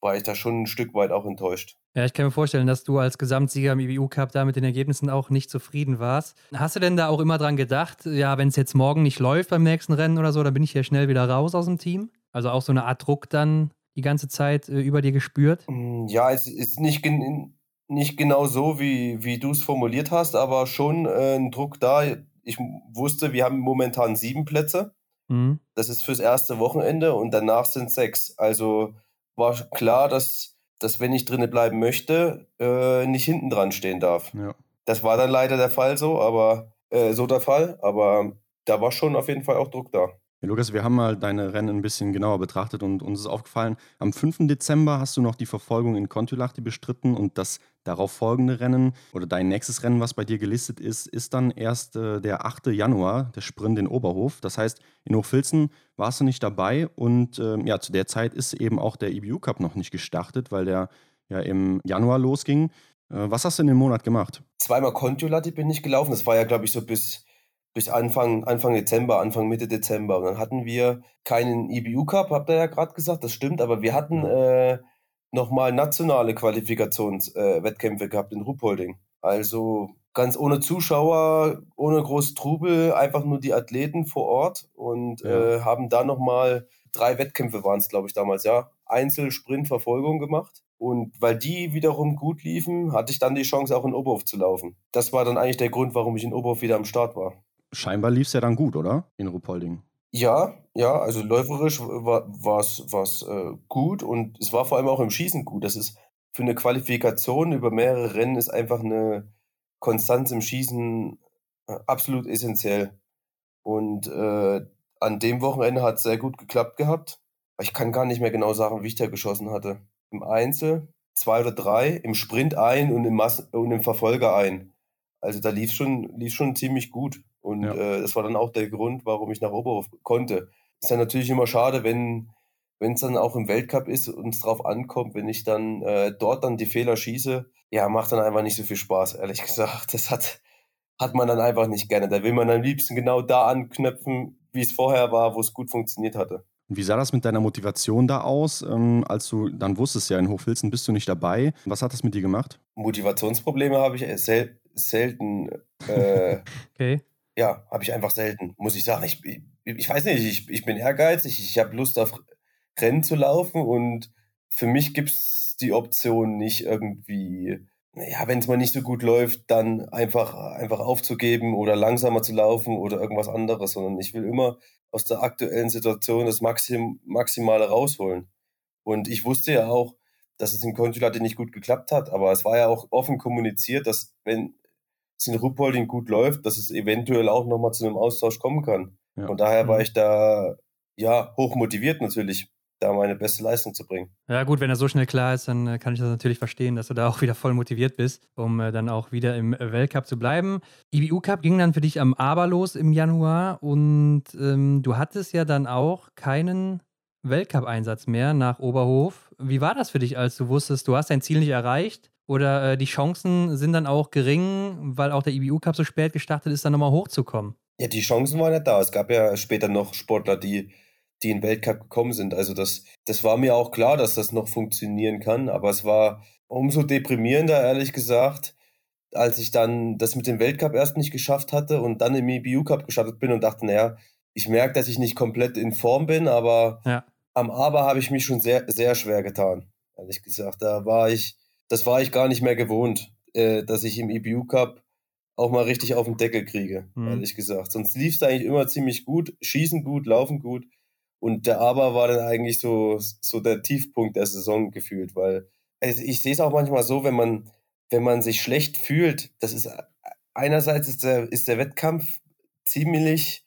war ich da schon ein Stück weit auch enttäuscht. Ja, ich kann mir vorstellen, dass du als Gesamtsieger im IBU Cup da mit den Ergebnissen auch nicht zufrieden warst. Hast du denn da auch immer dran gedacht, ja, wenn es jetzt morgen nicht läuft beim nächsten Rennen oder so, dann bin ich hier schnell wieder raus aus dem Team? Also auch so eine Art Druck dann die ganze Zeit äh, über dir gespürt? Mm, ja, es ist nicht, gen nicht genau so, wie, wie du es formuliert hast, aber schon äh, ein Druck da. Ich wusste, wir haben momentan sieben Plätze. Mhm. Das ist fürs erste Wochenende und danach sind sechs. Also war klar, dass, dass wenn ich drinnen bleiben möchte, äh, nicht hinten dran stehen darf. Ja. Das war dann leider der Fall so, aber äh, so der Fall, aber da war schon auf jeden Fall auch Druck da. Ja, Lukas, wir haben mal deine Rennen ein bisschen genauer betrachtet und uns ist aufgefallen, am 5. Dezember hast du noch die Verfolgung in Kontiolahti bestritten und das darauf folgende Rennen oder dein nächstes Rennen, was bei dir gelistet ist, ist dann erst äh, der 8. Januar, der Sprint in Oberhof. Das heißt, in Hochfilzen warst du nicht dabei und äh, ja, zu der Zeit ist eben auch der EBU Cup noch nicht gestartet, weil der ja im Januar losging. Äh, was hast du in dem Monat gemacht? Zweimal Kontiolahti bin ich gelaufen. Das war ja, glaube ich, so bis bis Anfang, Anfang Dezember, Anfang Mitte Dezember. Und dann hatten wir keinen IBU Cup, habt ihr ja gerade gesagt, das stimmt, aber wir hatten äh, nochmal nationale Qualifikationswettkämpfe äh, gehabt in Ruhpolding. Also ganz ohne Zuschauer, ohne groß Trubel, einfach nur die Athleten vor Ort und ja. äh, haben da nochmal drei Wettkämpfe waren es, glaube ich, damals, ja. Einzel, Sprint, Verfolgung gemacht. Und weil die wiederum gut liefen, hatte ich dann die Chance, auch in Oberhof zu laufen. Das war dann eigentlich der Grund, warum ich in Oberhof wieder am Start war scheinbar lief es ja dann gut, oder? In Ruhpolding. Ja, ja, also läuferisch war es äh, gut und es war vor allem auch im Schießen gut. Das ist für eine Qualifikation über mehrere Rennen ist einfach eine Konstanz im Schießen äh, absolut essentiell. Und äh, an dem Wochenende hat es sehr gut geklappt gehabt. Ich kann gar nicht mehr genau sagen, wie ich da geschossen hatte. Im Einzel zwei oder drei, im Sprint ein und im, Mas und im Verfolger ein. Also da lief schon, lief schon ziemlich gut. Und ja. äh, das war dann auch der Grund, warum ich nach Oberhof konnte. Ist ja natürlich immer schade, wenn wenn es dann auch im Weltcup ist und es drauf ankommt, wenn ich dann äh, dort dann die Fehler schieße, ja, macht dann einfach nicht so viel Spaß, ehrlich (laughs) gesagt. Das hat, hat man dann einfach nicht gerne. Da will man am liebsten genau da anknüpfen, wie es vorher war, wo es gut funktioniert hatte. Wie sah das mit deiner Motivation da aus, ähm, als du dann wusstest, ja, in Hochfilzen bist du nicht dabei? Was hat das mit dir gemacht? Motivationsprobleme habe ich sel selten. Äh, (laughs) okay. Ja, habe ich einfach selten, muss ich sagen. Ich, ich, weiß nicht, ich, ich bin ehrgeizig, ich, habe Lust auf Rennen zu laufen und für mich gibt es die Option nicht irgendwie ja, wenn es mal nicht so gut läuft, dann einfach, einfach aufzugeben oder langsamer zu laufen oder irgendwas anderes, sondern ich will immer aus der aktuellen Situation das Maxim, Maximale rausholen. Und ich wusste ja auch, dass es in Konsulate nicht gut geklappt hat, aber es war ja auch offen kommuniziert, dass wenn in Ruppolding gut läuft, dass es eventuell auch nochmal zu einem Austausch kommen kann. Ja. Von daher war mhm. ich da ja hoch motiviert natürlich da meine beste Leistung zu bringen. Ja, gut, wenn er so schnell klar ist, dann äh, kann ich das natürlich verstehen, dass du da auch (laughs) wieder voll motiviert bist, um äh, dann auch wieder im Weltcup zu bleiben. IBU Cup ging dann für dich am Aber los im Januar und ähm, du hattest ja dann auch keinen Weltcup-Einsatz mehr nach Oberhof. Wie war das für dich, als du wusstest, du hast dein Ziel nicht erreicht? Oder äh, die Chancen sind dann auch gering, weil auch der IBU Cup so spät gestartet ist, dann nochmal hochzukommen? Ja, die Chancen waren ja da. Es gab ja später noch Sportler, die die in den Weltcup gekommen sind. Also das, das war mir auch klar, dass das noch funktionieren kann, aber es war umso deprimierender, ehrlich gesagt, als ich dann das mit dem Weltcup erst nicht geschafft hatte und dann im EBU Cup gestartet bin und dachte, naja, ich merke, dass ich nicht komplett in Form bin, aber ja. am Aber habe ich mich schon sehr, sehr schwer getan, ehrlich gesagt. Da war ich, das war ich gar nicht mehr gewohnt, äh, dass ich im EBU Cup auch mal richtig auf den Deckel kriege, mhm. ehrlich gesagt. Sonst lief es eigentlich immer ziemlich gut, schießen gut, laufen gut. Und der Aber war dann eigentlich so, so der Tiefpunkt der Saison gefühlt, weil also ich sehe es auch manchmal so, wenn man, wenn man sich schlecht fühlt, das ist einerseits ist der, ist der Wettkampf ziemlich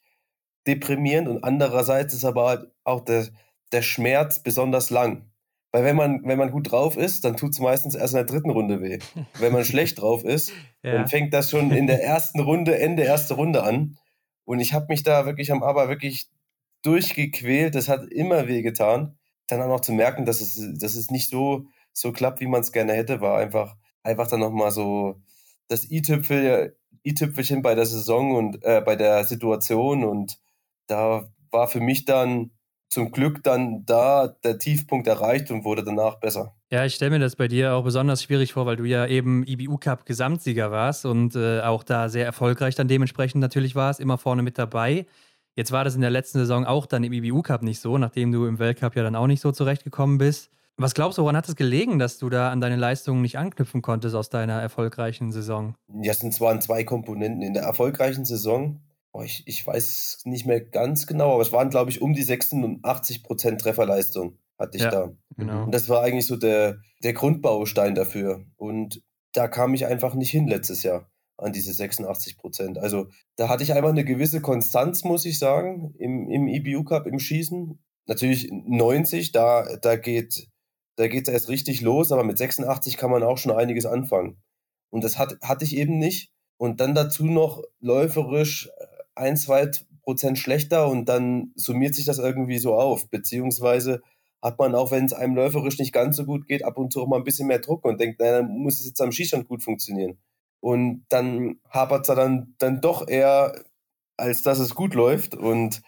deprimierend und andererseits ist aber auch der, der Schmerz besonders lang. Weil wenn man, wenn man gut drauf ist, dann tut es meistens erst in der dritten Runde weh. Wenn man schlecht drauf ist, (laughs) ja. dann fängt das schon in der ersten Runde, Ende erste Runde an. Und ich habe mich da wirklich am Aber wirklich durchgequält, das hat immer wehgetan. Dann auch noch zu merken, dass es, dass es nicht so, so klappt, wie man es gerne hätte, war einfach, einfach dann nochmal so das i-Tüpfel, i-Tüpfelchen bei der Saison und äh, bei der Situation. Und da war für mich dann zum Glück dann da der Tiefpunkt erreicht und wurde danach besser. Ja, ich stelle mir das bei dir auch besonders schwierig vor, weil du ja eben IBU Cup Gesamtsieger warst und äh, auch da sehr erfolgreich dann dementsprechend natürlich warst, immer vorne mit dabei. Jetzt war das in der letzten Saison auch dann im IBU Cup nicht so, nachdem du im Weltcup ja dann auch nicht so zurechtgekommen bist. Was glaubst du, woran hat es gelegen, dass du da an deine Leistungen nicht anknüpfen konntest aus deiner erfolgreichen Saison? Ja, es sind zwar zwei Komponenten. In der erfolgreichen Saison, oh, ich, ich weiß nicht mehr ganz genau, aber es waren, glaube ich, um die 86 Prozent Trefferleistung hatte ich ja, da. Genau. Und das war eigentlich so der, der Grundbaustein dafür. Und da kam ich einfach nicht hin letztes Jahr an diese 86 Prozent. Also da hatte ich einfach eine gewisse Konstanz, muss ich sagen, im, im EBU Cup, im Schießen. Natürlich 90, da, da geht da geht es erst richtig los, aber mit 86 kann man auch schon einiges anfangen. Und das hat, hatte ich eben nicht. Und dann dazu noch läuferisch ein, zwei Prozent schlechter und dann summiert sich das irgendwie so auf. Beziehungsweise hat man auch, wenn es einem läuferisch nicht ganz so gut geht, ab und zu auch mal ein bisschen mehr Druck und denkt, naja, dann muss es jetzt am Schießstand gut funktionieren. Und dann hapert es dann, dann doch eher, als dass es gut läuft. Und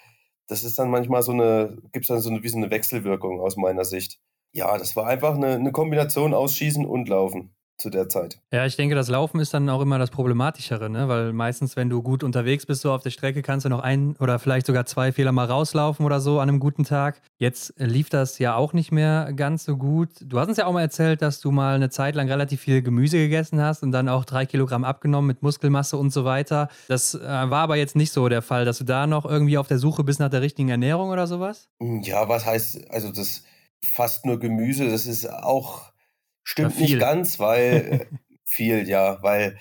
das ist dann manchmal so eine, gibt es dann so eine, wie so eine Wechselwirkung aus meiner Sicht. Ja, das war einfach eine, eine Kombination aus Schießen und Laufen zu der Zeit. Ja, ich denke, das Laufen ist dann auch immer das Problematischere, ne? weil meistens, wenn du gut unterwegs bist, so auf der Strecke, kannst du noch ein oder vielleicht sogar zwei Fehler mal rauslaufen oder so an einem guten Tag. Jetzt lief das ja auch nicht mehr ganz so gut. Du hast uns ja auch mal erzählt, dass du mal eine Zeit lang relativ viel Gemüse gegessen hast und dann auch drei Kilogramm abgenommen mit Muskelmasse und so weiter. Das äh, war aber jetzt nicht so der Fall, dass du da noch irgendwie auf der Suche bist nach der richtigen Ernährung oder sowas? Ja, was heißt, also das fast nur Gemüse, das ist auch Stimmt nicht ganz, weil äh, (laughs) viel, ja, weil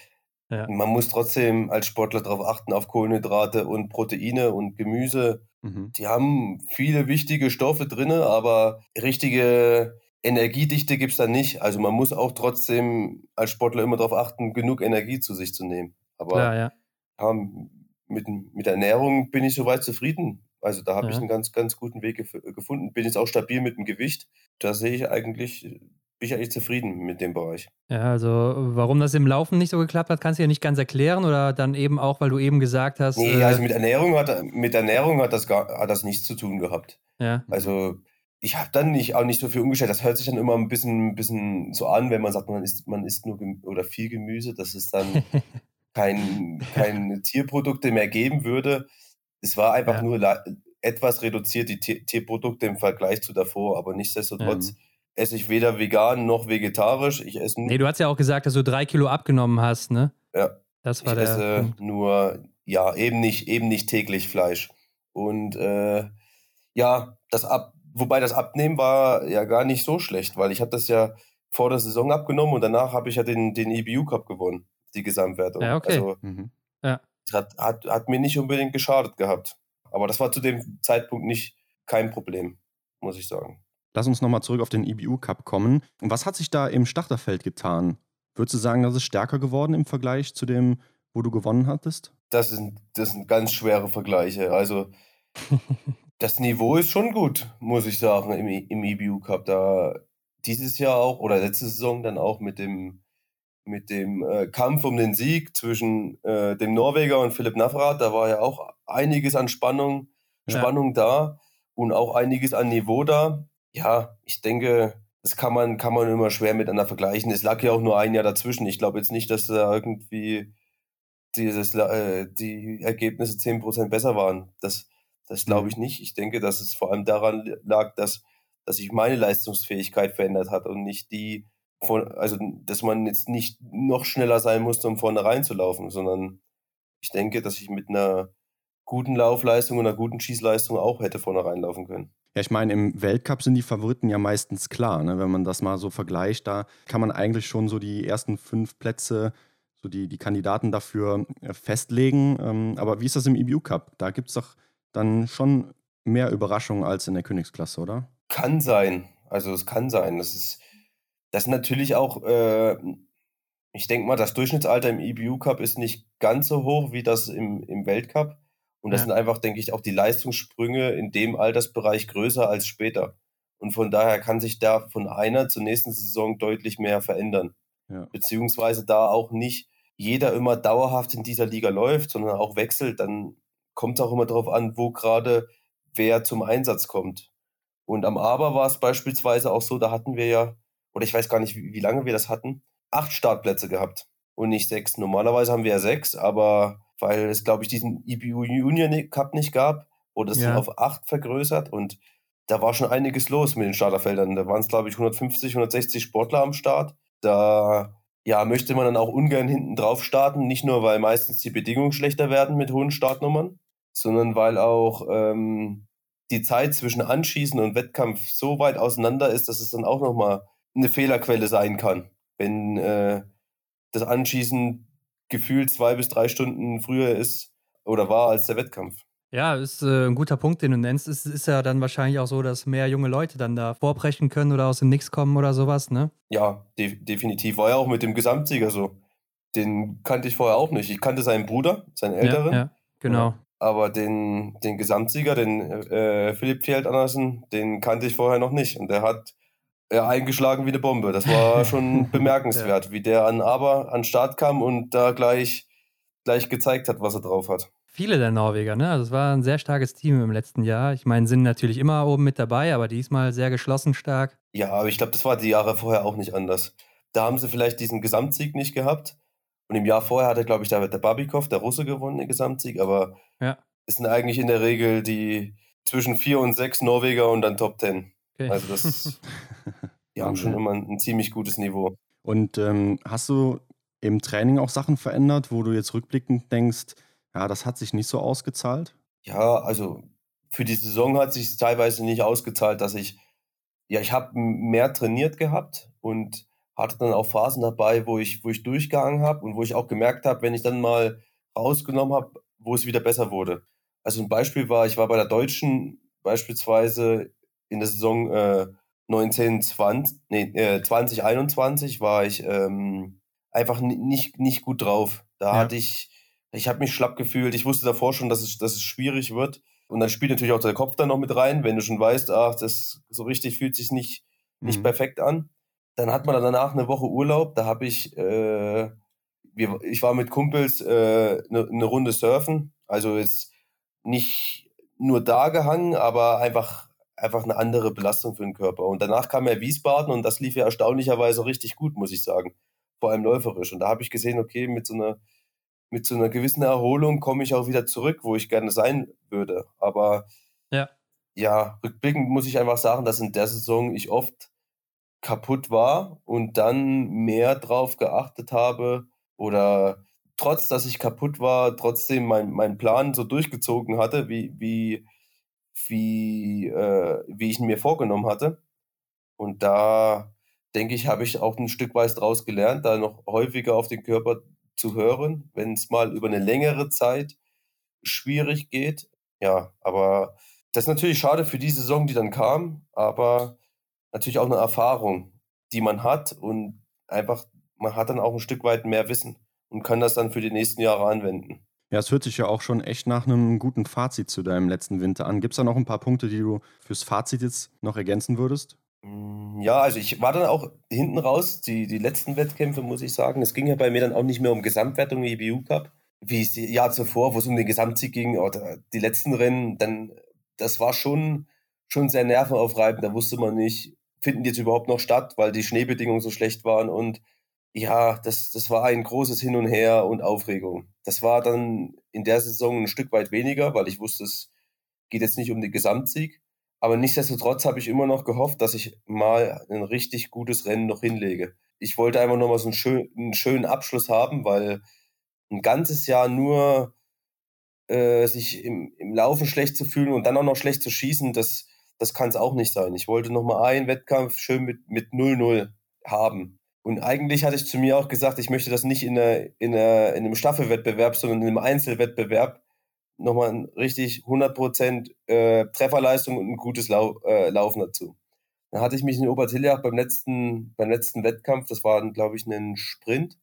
ja. man muss trotzdem als Sportler darauf achten, auf Kohlenhydrate und Proteine und Gemüse. Mhm. Die haben viele wichtige Stoffe drin, aber richtige Energiedichte gibt es da nicht. Also man muss auch trotzdem als Sportler immer darauf achten, genug Energie zu sich zu nehmen. Aber ja, ja. Ja, mit, mit der Ernährung bin ich soweit zufrieden. Also da habe ich einen ganz, ganz guten Weg gef gefunden. Bin jetzt auch stabil mit dem Gewicht. Da sehe ich eigentlich bin ich eigentlich zufrieden mit dem Bereich. Ja, also warum das im Laufen nicht so geklappt hat, kannst du ja nicht ganz erklären oder dann eben auch, weil du eben gesagt hast. Nee, äh, also mit Ernährung hat mit Ernährung hat das gar, hat das nichts zu tun gehabt. Ja. Also ich habe dann nicht auch nicht so viel umgestellt. Das hört sich dann immer ein bisschen, ein bisschen so an, wenn man sagt, man isst, man isst nur oder viel Gemüse, dass es dann (laughs) kein, keine Tierprodukte mehr geben würde. Es war einfach ja. nur etwas reduziert, die Tierprodukte im Vergleich zu davor, aber nichtsdestotrotz. Ja esse ich weder vegan noch vegetarisch. Ich esse nee, du hast ja auch gesagt, dass du drei Kilo abgenommen hast, ne? Ja. Das war ich der esse Punkt. nur, ja, eben nicht, eben nicht täglich Fleisch. Und äh, ja, das ab, wobei das Abnehmen war ja gar nicht so schlecht, weil ich habe das ja vor der Saison abgenommen und danach habe ich ja den, den EBU Cup gewonnen, die Gesamtwertung. Ja, okay. Also, mhm. ja. hat, hat, hat mir nicht unbedingt geschadet gehabt. Aber das war zu dem Zeitpunkt nicht kein Problem, muss ich sagen. Lass uns nochmal zurück auf den IBU Cup kommen. Und was hat sich da im Starterfeld getan? Würdest du sagen, das ist stärker geworden im Vergleich zu dem, wo du gewonnen hattest? Das sind, das sind ganz schwere Vergleiche. Also (laughs) das Niveau ist schon gut, muss ich sagen, im, im IBU Cup. Da dieses Jahr auch oder letzte Saison dann auch mit dem, mit dem äh, Kampf um den Sieg zwischen äh, dem Norweger und Philipp Navrat, da war ja auch einiges an Spannung, Spannung ja. da und auch einiges an Niveau da ja, ich denke, das kann man, kann man immer schwer miteinander vergleichen. Es lag ja auch nur ein Jahr dazwischen. Ich glaube jetzt nicht, dass da irgendwie dieses, äh, die Ergebnisse 10% besser waren. Das, das glaube mhm. ich nicht. Ich denke, dass es vor allem daran lag, dass, dass sich meine Leistungsfähigkeit verändert hat und nicht die von, also dass man jetzt nicht noch schneller sein musste, um vorne reinzulaufen, sondern ich denke, dass ich mit einer guten Laufleistung und einer guten Schießleistung auch hätte vorne reinlaufen können. Ja, ich meine, im Weltcup sind die Favoriten ja meistens klar. Ne? Wenn man das mal so vergleicht, da kann man eigentlich schon so die ersten fünf Plätze, so die, die Kandidaten dafür äh, festlegen. Ähm, aber wie ist das im EBU Cup? Da gibt es doch dann schon mehr Überraschungen als in der Königsklasse, oder? Kann sein. Also es kann sein. Das ist, das ist natürlich auch, äh, ich denke mal, das Durchschnittsalter im EBU Cup ist nicht ganz so hoch wie das im, im Weltcup. Und das ja. sind einfach, denke ich, auch die Leistungssprünge in dem Altersbereich größer als später. Und von daher kann sich da von einer zur nächsten Saison deutlich mehr verändern. Ja. Beziehungsweise da auch nicht jeder immer dauerhaft in dieser Liga läuft, sondern auch wechselt. Dann kommt es auch immer darauf an, wo gerade wer zum Einsatz kommt. Und am Aber war es beispielsweise auch so, da hatten wir ja, oder ich weiß gar nicht, wie, wie lange wir das hatten, acht Startplätze gehabt und nicht sechs. Normalerweise haben wir ja sechs, aber weil es, glaube ich, diesen EBU Union Cup nicht gab, wurde es ja. auf acht vergrößert und da war schon einiges los mit den Starterfeldern. Da waren es, glaube ich, 150, 160 Sportler am Start. Da ja, möchte man dann auch ungern hinten drauf starten, nicht nur, weil meistens die Bedingungen schlechter werden mit hohen Startnummern, sondern weil auch ähm, die Zeit zwischen Anschießen und Wettkampf so weit auseinander ist, dass es dann auch nochmal eine Fehlerquelle sein kann, wenn äh, das Anschießen gefühlt zwei bis drei Stunden früher ist oder war als der Wettkampf. Ja, ist äh, ein guter Punkt, den du nennst. Es ist ja dann wahrscheinlich auch so, dass mehr junge Leute dann da vorbrechen können oder aus dem Nix kommen oder sowas, ne? Ja, de definitiv. War ja auch mit dem Gesamtsieger so. Den kannte ich vorher auch nicht. Ich kannte seinen Bruder, seinen älteren. Ja, ja genau. Aber den, den Gesamtsieger, den äh, Philipp Fjeld Andersen, den kannte ich vorher noch nicht. Und der hat ja, eingeschlagen wie eine Bombe. Das war (laughs) schon bemerkenswert, ja. wie der an Aber an Start kam und da gleich, gleich gezeigt hat, was er drauf hat. Viele der Norweger, ne? Also es war ein sehr starkes Team im letzten Jahr. Ich meine, sind natürlich immer oben mit dabei, aber diesmal sehr geschlossen stark. Ja, aber ich glaube, das war die Jahre vorher auch nicht anders. Da haben sie vielleicht diesen Gesamtsieg nicht gehabt. Und im Jahr vorher hatte, glaube ich, da der Babikov, der Russe, gewonnen, den Gesamtsieg. Aber ja. es sind eigentlich in der Regel die zwischen vier und sechs Norweger und dann Top Ten. Okay. Also das (laughs) die haben schon immer ein, ziemlich gutes Niveau. Und ähm, hast du im Training auch Sachen verändert, wo du jetzt rückblickend denkst, ja, das hat sich nicht so ausgezahlt? Ja, also für die Saison hat sich teilweise nicht ausgezahlt, dass ich, ja, ich habe mehr trainiert gehabt und hatte dann auch Phasen dabei, wo ich, wo ich durchgehangen habe und wo ich auch gemerkt habe, wenn ich dann mal rausgenommen habe, wo es wieder besser wurde. Also ein Beispiel war, ich war bei der Deutschen beispielsweise in der Saison äh, 1920, nee, äh, 2021 war ich ähm, einfach nicht, nicht gut drauf. Da ja. hatte ich, ich habe mich schlapp gefühlt. Ich wusste davor schon, dass es, dass es schwierig wird. Und dann spielt natürlich auch der Kopf dann noch mit rein, wenn du schon weißt, ach, das so richtig fühlt sich nicht, nicht mhm. perfekt an. dann hat man danach eine Woche Urlaub. Da habe ich, äh, wir, ich war mit Kumpels eine äh, ne Runde surfen. Also jetzt nicht nur da gehangen, aber einfach, einfach eine andere Belastung für den Körper. Und danach kam ja Wiesbaden und das lief ja erstaunlicherweise richtig gut, muss ich sagen. Vor allem läuferisch. Und da habe ich gesehen, okay, mit so einer, mit so einer gewissen Erholung komme ich auch wieder zurück, wo ich gerne sein würde. Aber ja, ja rückblickend muss ich einfach sagen, dass in der Saison ich oft kaputt war und dann mehr drauf geachtet habe oder trotz, dass ich kaputt war, trotzdem meinen mein Plan so durchgezogen hatte, wie, wie, wie, äh, wie ich ihn mir vorgenommen hatte. Und da denke ich, habe ich auch ein Stück weit draus gelernt, da noch häufiger auf den Körper zu hören, wenn es mal über eine längere Zeit schwierig geht. Ja, aber das ist natürlich schade für die Saison, die dann kam, aber natürlich auch eine Erfahrung, die man hat und einfach, man hat dann auch ein Stück weit mehr Wissen und kann das dann für die nächsten Jahre anwenden. Ja, es hört sich ja auch schon echt nach einem guten Fazit zu deinem letzten Winter an. Gibt es da noch ein paar Punkte, die du fürs Fazit jetzt noch ergänzen würdest? Mm, ja, also ich war dann auch hinten raus, die, die letzten Wettkämpfe, muss ich sagen. Es ging ja bei mir dann auch nicht mehr um Gesamtwertung im EBU Cup, wie es Jahr zuvor, wo es um den Gesamtsieg ging oder die letzten Rennen. Dann, das war schon, schon sehr nervenaufreibend. Da wusste man nicht, finden die jetzt überhaupt noch statt, weil die Schneebedingungen so schlecht waren und ja, das, das war ein großes Hin und Her und Aufregung. Das war dann in der Saison ein Stück weit weniger, weil ich wusste, es geht jetzt nicht um den Gesamtsieg. Aber nichtsdestotrotz habe ich immer noch gehofft, dass ich mal ein richtig gutes Rennen noch hinlege. Ich wollte einfach nochmal so einen, schön, einen schönen Abschluss haben, weil ein ganzes Jahr nur äh, sich im, im Laufen schlecht zu fühlen und dann auch noch schlecht zu schießen, das, das kann es auch nicht sein. Ich wollte nochmal einen Wettkampf schön mit 0-0 haben. Und eigentlich hatte ich zu mir auch gesagt, ich möchte das nicht in, einer, in, einer, in einem Staffelwettbewerb, sondern in einem Einzelwettbewerb nochmal richtig 100% äh, Trefferleistung und ein gutes Lau äh, Laufen dazu. Dann hatte ich mich in Obertiljach beim letzten, beim letzten Wettkampf, das war, glaube ich, ein Sprint.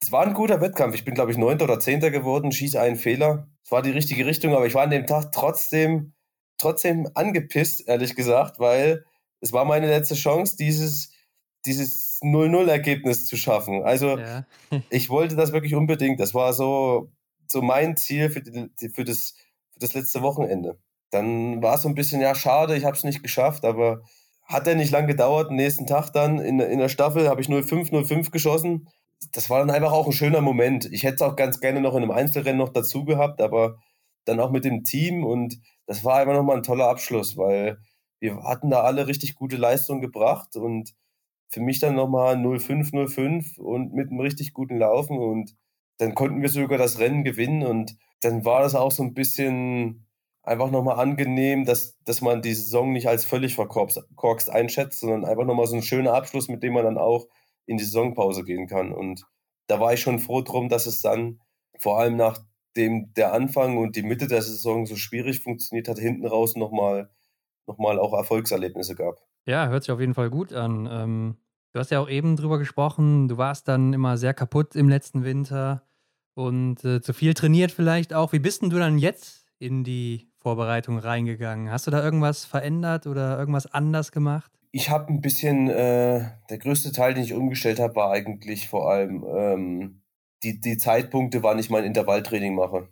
Es war ein guter Wettkampf. Ich bin, glaube ich, Neunter oder Zehnter geworden, schieße einen Fehler. Es war die richtige Richtung, aber ich war an dem Tag trotzdem, trotzdem angepisst, ehrlich gesagt, weil es war meine letzte Chance, dieses, dieses 0-0-Ergebnis zu schaffen. Also ja. (laughs) ich wollte das wirklich unbedingt. Das war so, so mein Ziel für, die, für, das, für das letzte Wochenende. Dann war es so ein bisschen, ja, schade, ich habe es nicht geschafft, aber hat ja nicht lang gedauert. Am nächsten Tag dann in, in der Staffel habe ich 0-5, 0-5 geschossen. Das war dann einfach auch ein schöner Moment. Ich hätte es auch ganz gerne noch in einem Einzelrennen noch dazu gehabt, aber dann auch mit dem Team und das war einfach nochmal ein toller Abschluss, weil wir hatten da alle richtig gute Leistungen gebracht und für mich dann nochmal 05, 05 und mit einem richtig guten Laufen und dann konnten wir sogar das Rennen gewinnen und dann war das auch so ein bisschen einfach nochmal angenehm, dass, dass man die Saison nicht als völlig verkorkst einschätzt, sondern einfach nochmal so ein schöner Abschluss, mit dem man dann auch in die Saisonpause gehen kann. Und da war ich schon froh drum, dass es dann vor allem nachdem der Anfang und die Mitte der Saison so schwierig funktioniert hat, hinten raus nochmal noch auch Erfolgserlebnisse gab. Ja, hört sich auf jeden Fall gut an. Ähm, du hast ja auch eben drüber gesprochen, du warst dann immer sehr kaputt im letzten Winter und äh, zu viel trainiert vielleicht auch. Wie bist denn du dann jetzt in die Vorbereitung reingegangen? Hast du da irgendwas verändert oder irgendwas anders gemacht? Ich habe ein bisschen, äh, der größte Teil, den ich umgestellt habe, war eigentlich vor allem ähm, die, die Zeitpunkte, wann ich mein Intervalltraining mache.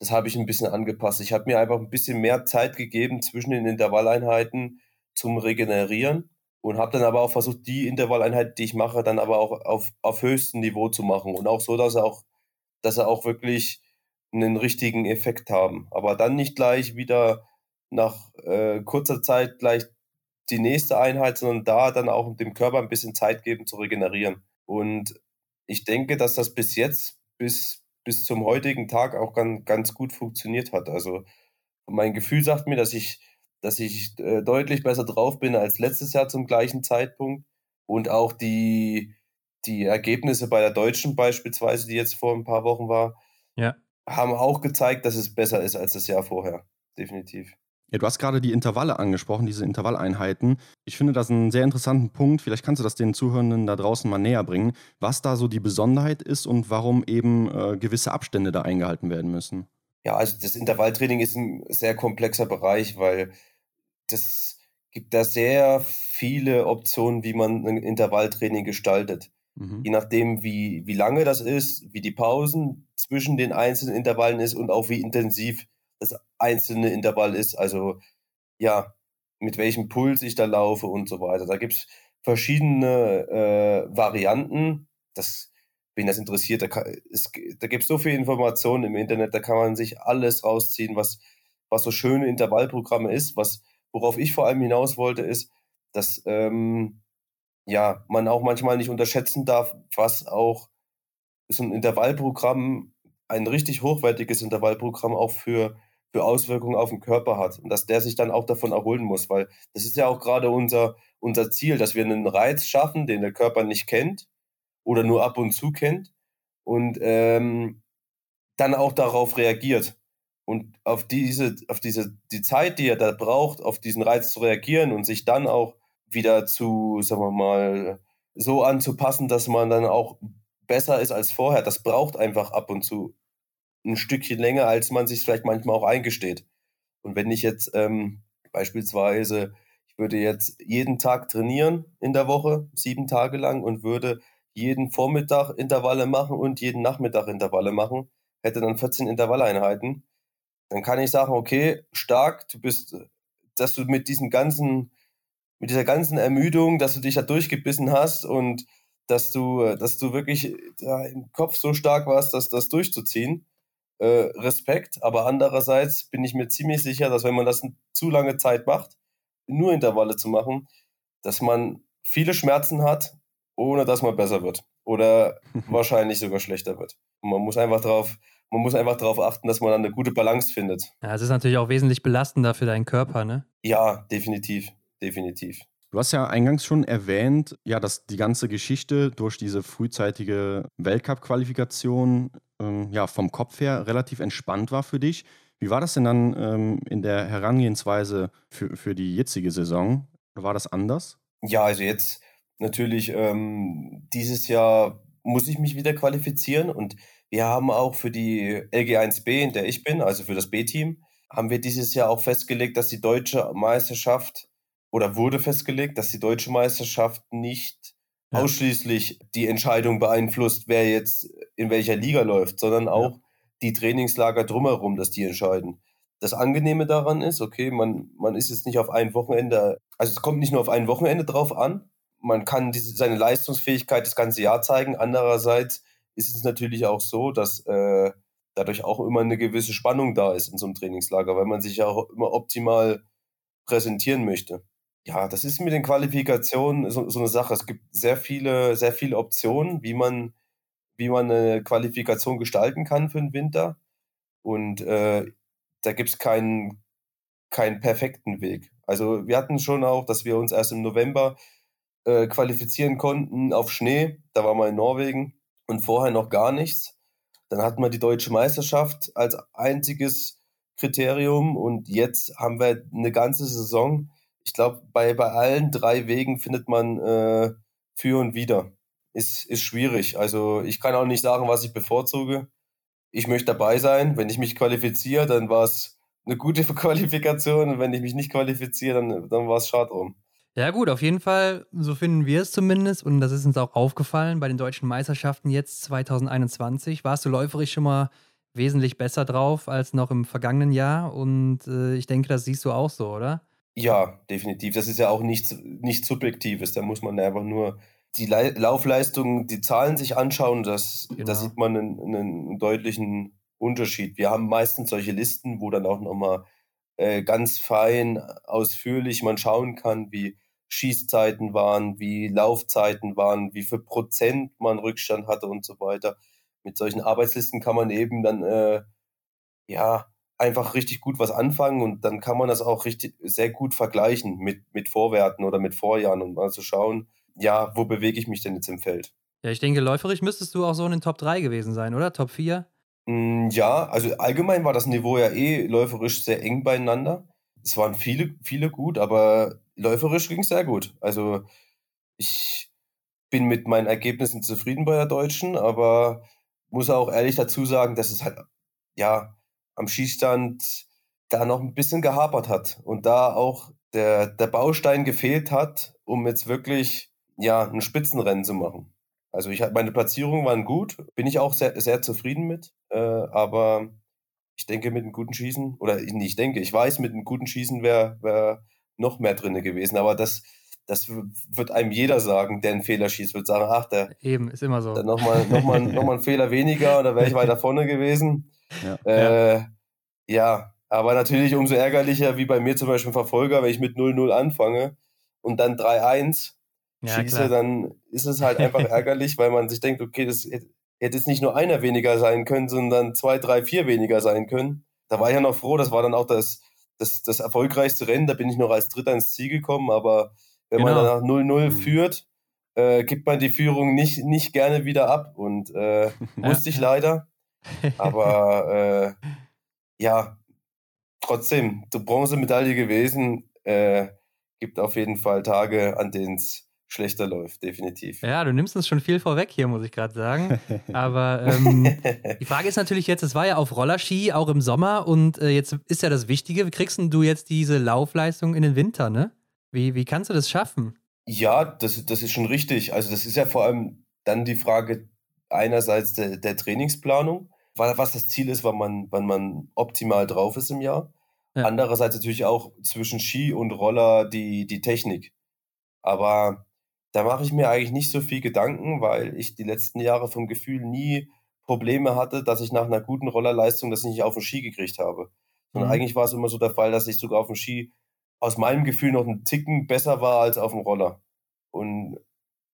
Das habe ich ein bisschen angepasst. Ich habe mir einfach ein bisschen mehr Zeit gegeben zwischen den Intervalleinheiten, zum Regenerieren und habe dann aber auch versucht, die Intervalleinheit, die ich mache, dann aber auch auf, auf höchstem Niveau zu machen und auch so, dass er auch, dass er auch wirklich einen richtigen Effekt haben. Aber dann nicht gleich wieder nach äh, kurzer Zeit gleich die nächste Einheit, sondern da dann auch dem Körper ein bisschen Zeit geben zu regenerieren. Und ich denke, dass das bis jetzt, bis, bis zum heutigen Tag auch ganz, ganz gut funktioniert hat. Also mein Gefühl sagt mir, dass ich dass ich äh, deutlich besser drauf bin als letztes Jahr zum gleichen Zeitpunkt. Und auch die, die Ergebnisse bei der Deutschen beispielsweise, die jetzt vor ein paar Wochen war, ja. haben auch gezeigt, dass es besser ist als das Jahr vorher. Definitiv. Ja, du hast gerade die Intervalle angesprochen, diese Intervalleinheiten. Ich finde das einen sehr interessanten Punkt. Vielleicht kannst du das den Zuhörenden da draußen mal näher bringen, was da so die Besonderheit ist und warum eben äh, gewisse Abstände da eingehalten werden müssen. Ja, also das Intervalltraining ist ein sehr komplexer Bereich, weil das gibt da sehr viele Optionen, wie man ein Intervalltraining gestaltet. Mhm. Je nachdem, wie, wie lange das ist, wie die Pausen zwischen den einzelnen Intervallen ist und auch wie intensiv das einzelne Intervall ist. Also ja, mit welchem Puls ich da laufe und so weiter. Da gibt es verschiedene äh, Varianten. Das, wen das interessiert, da, da gibt es so viel Informationen im Internet, da kann man sich alles rausziehen, was, was so schöne Intervallprogramme ist. Was, worauf ich vor allem hinaus wollte, ist, dass ähm, ja, man auch manchmal nicht unterschätzen darf, was auch so ein Intervallprogramm, ein richtig hochwertiges Intervallprogramm auch für, für Auswirkungen auf den Körper hat. Und dass der sich dann auch davon erholen muss, weil das ist ja auch gerade unser, unser Ziel, dass wir einen Reiz schaffen, den der Körper nicht kennt oder nur ab und zu kennt und ähm, dann auch darauf reagiert. Und auf diese, auf diese, die Zeit, die er da braucht, auf diesen Reiz zu reagieren und sich dann auch wieder zu, sagen wir mal, so anzupassen, dass man dann auch besser ist als vorher. Das braucht einfach ab und zu ein Stückchen länger, als man sich vielleicht manchmal auch eingesteht. Und wenn ich jetzt ähm, beispielsweise, ich würde jetzt jeden Tag trainieren in der Woche, sieben Tage lang und würde jeden Vormittag Intervalle machen und jeden Nachmittag Intervalle machen, hätte dann 14 Intervalleinheiten, dann kann ich sagen, okay, stark, du bist, dass du mit diesem ganzen mit dieser ganzen Ermüdung, dass du dich da durchgebissen hast und dass du, dass du wirklich ja, im Kopf so stark warst, dass das durchzuziehen. Äh, Respekt, aber andererseits bin ich mir ziemlich sicher, dass wenn man das zu lange Zeit macht, nur Intervalle zu machen, dass man viele Schmerzen hat, ohne dass man besser wird oder (laughs) wahrscheinlich sogar schlechter wird. Und man muss einfach darauf man muss einfach darauf achten, dass man dann eine gute Balance findet. Ja, es ist natürlich auch wesentlich belastender für deinen Körper, ne? Ja, definitiv definitiv. Du hast ja eingangs schon erwähnt, ja, dass die ganze Geschichte durch diese frühzeitige Weltcup-Qualifikation ähm, ja, vom Kopf her relativ entspannt war für dich. Wie war das denn dann ähm, in der Herangehensweise für, für die jetzige Saison? War das anders? Ja, also jetzt natürlich ähm, dieses Jahr muss ich mich wieder qualifizieren und wir haben auch für die LG1B, in der ich bin, also für das B-Team, haben wir dieses Jahr auch festgelegt, dass die deutsche Meisterschaft oder wurde festgelegt, dass die deutsche Meisterschaft nicht ja. ausschließlich die Entscheidung beeinflusst, wer jetzt in welcher Liga läuft, sondern auch ja. die Trainingslager drumherum, dass die entscheiden. Das Angenehme daran ist, okay, man, man ist jetzt nicht auf ein Wochenende, also es kommt nicht nur auf ein Wochenende drauf an, man kann diese, seine Leistungsfähigkeit das ganze Jahr zeigen. Andererseits ist es natürlich auch so, dass äh, dadurch auch immer eine gewisse Spannung da ist in so einem Trainingslager, weil man sich ja auch immer optimal präsentieren möchte ja, das ist mit den Qualifikationen so, so eine Sache. Es gibt sehr viele, sehr viele Optionen, wie man, wie man eine Qualifikation gestalten kann für den Winter. Und äh, da gibt es keinen, keinen perfekten Weg. Also wir hatten schon auch, dass wir uns erst im November äh, qualifizieren konnten auf Schnee. Da waren wir in Norwegen und vorher noch gar nichts. Dann hatten wir die deutsche Meisterschaft als einziges Kriterium und jetzt haben wir eine ganze Saison ich glaube, bei, bei allen drei Wegen findet man äh, für und wider. Ist, ist schwierig. Also ich kann auch nicht sagen, was ich bevorzuge. Ich möchte dabei sein. Wenn ich mich qualifiziere, dann war es eine gute (laughs) Qualifikation. Und wenn ich mich nicht qualifiziere, dann, dann war es schade drum. Ja, gut, auf jeden Fall, so finden wir es zumindest. Und das ist uns auch aufgefallen bei den deutschen Meisterschaften jetzt 2021. Warst du läuferisch schon mal wesentlich besser drauf als noch im vergangenen Jahr. Und äh, ich denke, das siehst du auch so, oder? Ja, definitiv. Das ist ja auch nichts, nichts Subjektives. Da muss man einfach nur die Le Laufleistung, die Zahlen sich anschauen. Das, genau. Da sieht man einen, einen, deutlichen Unterschied. Wir haben meistens solche Listen, wo dann auch nochmal äh, ganz fein, ausführlich man schauen kann, wie Schießzeiten waren, wie Laufzeiten waren, wie viel Prozent man Rückstand hatte und so weiter. Mit solchen Arbeitslisten kann man eben dann äh, ja einfach richtig gut was anfangen und dann kann man das auch richtig sehr gut vergleichen mit, mit Vorwerten oder mit Vorjahren und mal zu schauen, ja, wo bewege ich mich denn jetzt im Feld? Ja, ich denke, läuferisch müsstest du auch so in den Top 3 gewesen sein, oder? Top 4? Mm, ja, also allgemein war das Niveau ja eh läuferisch sehr eng beieinander. Es waren viele, viele gut, aber läuferisch ging es sehr gut. Also ich bin mit meinen Ergebnissen zufrieden bei der Deutschen, aber muss auch ehrlich dazu sagen, dass es halt, ja, am Schießstand da noch ein bisschen gehapert hat und da auch der, der Baustein gefehlt hat, um jetzt wirklich ja, ein Spitzenrennen zu machen. Also ich meine Platzierungen waren gut, bin ich auch sehr, sehr zufrieden mit, äh, aber ich denke mit einem guten Schießen, oder ich nicht denke, ich weiß, mit einem guten Schießen wäre wär noch mehr drin gewesen, aber das, das wird einem jeder sagen, der einen Fehler schießt, wird sagen, ach, der eben ist immer so. Nochmal noch mal, noch mal ein (laughs) Fehler weniger, da wäre ich weiter vorne gewesen. Ja. Äh, ja. ja, aber natürlich umso ärgerlicher, wie bei mir zum Beispiel ein Verfolger, wenn ich mit 0-0 anfange und dann 3-1 ja, schieße, klar. dann ist es halt einfach (laughs) ärgerlich, weil man sich denkt, okay, das hätte jetzt nicht nur einer weniger sein können, sondern zwei, drei, vier weniger sein können. Da war ich ja noch froh, das war dann auch das, das, das erfolgreichste Rennen, da bin ich noch als Dritter ins Ziel gekommen, aber wenn genau. man danach 0-0 mhm. führt, äh, gibt man die Führung nicht, nicht gerne wieder ab und äh, (laughs) musste ich leider. (laughs) Aber äh, ja, trotzdem, die Bronzemedaille gewesen, äh, gibt auf jeden Fall Tage, an denen es schlechter läuft, definitiv. Ja, du nimmst uns schon viel vorweg hier, muss ich gerade sagen. (laughs) Aber ähm, die Frage ist natürlich jetzt, es war ja auf Rollerski auch im Sommer und äh, jetzt ist ja das Wichtige, wie kriegst du jetzt diese Laufleistung in den Winter, ne? Wie, wie kannst du das schaffen? Ja, das, das ist schon richtig. Also das ist ja vor allem dann die Frage einerseits der, der Trainingsplanung, was das Ziel ist, wann man, wann man optimal drauf ist im Jahr. Ja. Andererseits natürlich auch zwischen Ski und Roller die, die Technik. Aber da mache ich mir eigentlich nicht so viel Gedanken, weil ich die letzten Jahre vom Gefühl nie Probleme hatte, dass ich nach einer guten Rollerleistung das nicht auf den Ski gekriegt habe. Sondern mhm. eigentlich war es immer so der Fall, dass ich sogar auf dem Ski aus meinem Gefühl noch einen Ticken besser war als auf dem Roller. Und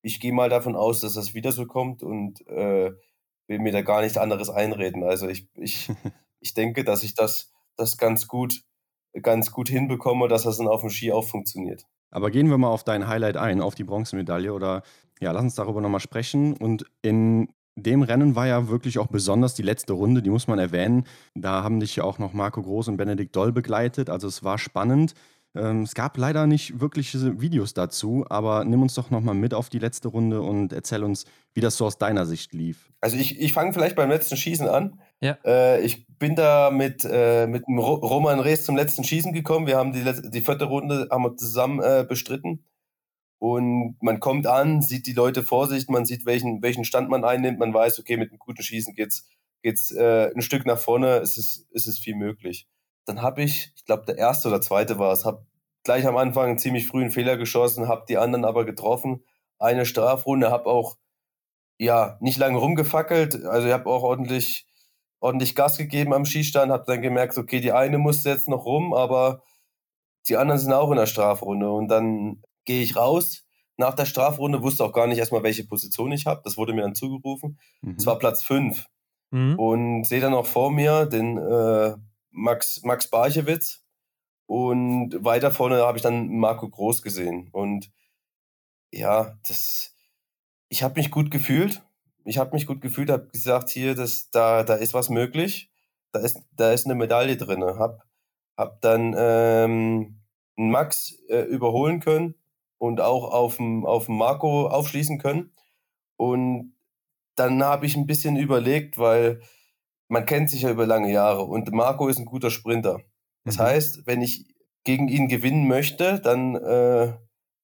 ich gehe mal davon aus, dass das wieder so kommt und äh, will mir da gar nichts anderes einreden. Also ich, ich, (laughs) ich denke, dass ich das, das ganz gut, ganz gut hinbekomme, dass das dann auf dem Ski auch funktioniert. Aber gehen wir mal auf dein Highlight ein, auf die Bronzemedaille oder ja, lass uns darüber nochmal sprechen. Und in dem Rennen war ja wirklich auch besonders die letzte Runde, die muss man erwähnen. Da haben dich ja auch noch Marco Groß und Benedikt Doll begleitet. Also es war spannend. Ähm, es gab leider nicht wirkliche Videos dazu, aber nimm uns doch nochmal mit auf die letzte Runde und erzähl uns, wie das so aus deiner Sicht lief. Also ich, ich fange vielleicht beim letzten Schießen an. Ja. Äh, ich bin da mit, äh, mit Roman Rees zum letzten Schießen gekommen. Wir haben die, die vierte Runde haben wir zusammen äh, bestritten. Und man kommt an, sieht die Leute vor sich, man sieht, welchen, welchen Stand man einnimmt. Man weiß, okay, mit einem guten Schießen geht's, geht's äh, ein Stück nach vorne, es ist, es viel möglich dann habe ich, ich glaube, der erste oder zweite war es, habe gleich am Anfang einen ziemlich frühen Fehler geschossen, habe die anderen aber getroffen. Eine Strafrunde, habe auch ja nicht lange rumgefackelt, also ich habe auch ordentlich ordentlich Gas gegeben am Schießstand, habe dann gemerkt, okay, die eine musste jetzt noch rum, aber die anderen sind auch in der Strafrunde und dann gehe ich raus. Nach der Strafrunde wusste auch gar nicht erstmal, welche Position ich habe. Das wurde mir dann zugerufen. Mhm. Es war Platz 5. Mhm. Und sehe dann auch vor mir den äh, Max, Max Barchewitz und weiter vorne habe ich dann Marco Groß gesehen. Und ja, das, ich habe mich gut gefühlt. Ich habe mich gut gefühlt, habe gesagt, hier, das, da, da ist was möglich. Da ist, da ist eine Medaille drin. Hab, hab dann ähm, Max äh, überholen können und auch auf dem auf Marco aufschließen können. Und dann habe ich ein bisschen überlegt, weil man kennt sich ja über lange Jahre und Marco ist ein guter Sprinter. Das mhm. heißt, wenn ich gegen ihn gewinnen möchte, dann, äh,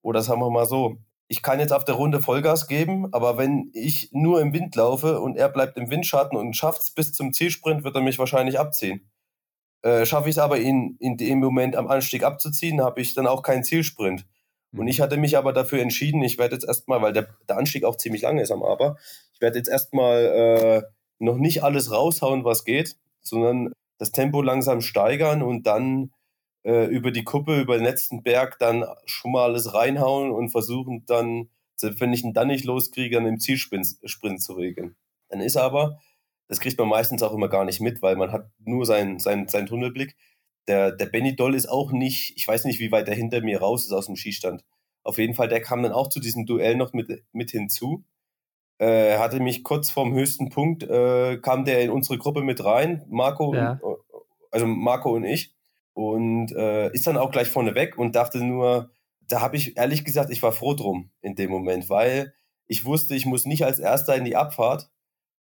oder sagen wir mal so, ich kann jetzt auf der Runde Vollgas geben, aber wenn ich nur im Wind laufe und er bleibt im Windschatten und schafft es bis zum Zielsprint, wird er mich wahrscheinlich abziehen. Äh, Schaffe ich es aber, ihn in dem Moment am Anstieg abzuziehen, habe ich dann auch keinen Zielsprint. Und mhm. ich hatte mich aber dafür entschieden, ich werde jetzt erstmal, weil der, der Anstieg auch ziemlich lang ist am Aber, ich werde jetzt erstmal äh, noch nicht alles raushauen, was geht, sondern das Tempo langsam steigern und dann äh, über die Kuppe, über den letzten Berg dann schon mal alles reinhauen und versuchen dann, selbst wenn ich ihn dann nicht loskriege, dann im Zielsprint Sprint zu regeln. Dann ist aber, das kriegt man meistens auch immer gar nicht mit, weil man hat nur seinen sein, sein Tunnelblick. Der, der Benny Doll ist auch nicht, ich weiß nicht, wie weit er hinter mir raus ist aus dem Skistand. Auf jeden Fall, der kam dann auch zu diesem Duell noch mit, mit hinzu äh, hatte mich kurz vorm höchsten Punkt, äh, kam der in unsere Gruppe mit rein, Marco, ja. und, also Marco und ich, und äh, ist dann auch gleich vorne weg und dachte nur, da habe ich ehrlich gesagt, ich war froh drum in dem Moment, weil ich wusste, ich muss nicht als Erster in die Abfahrt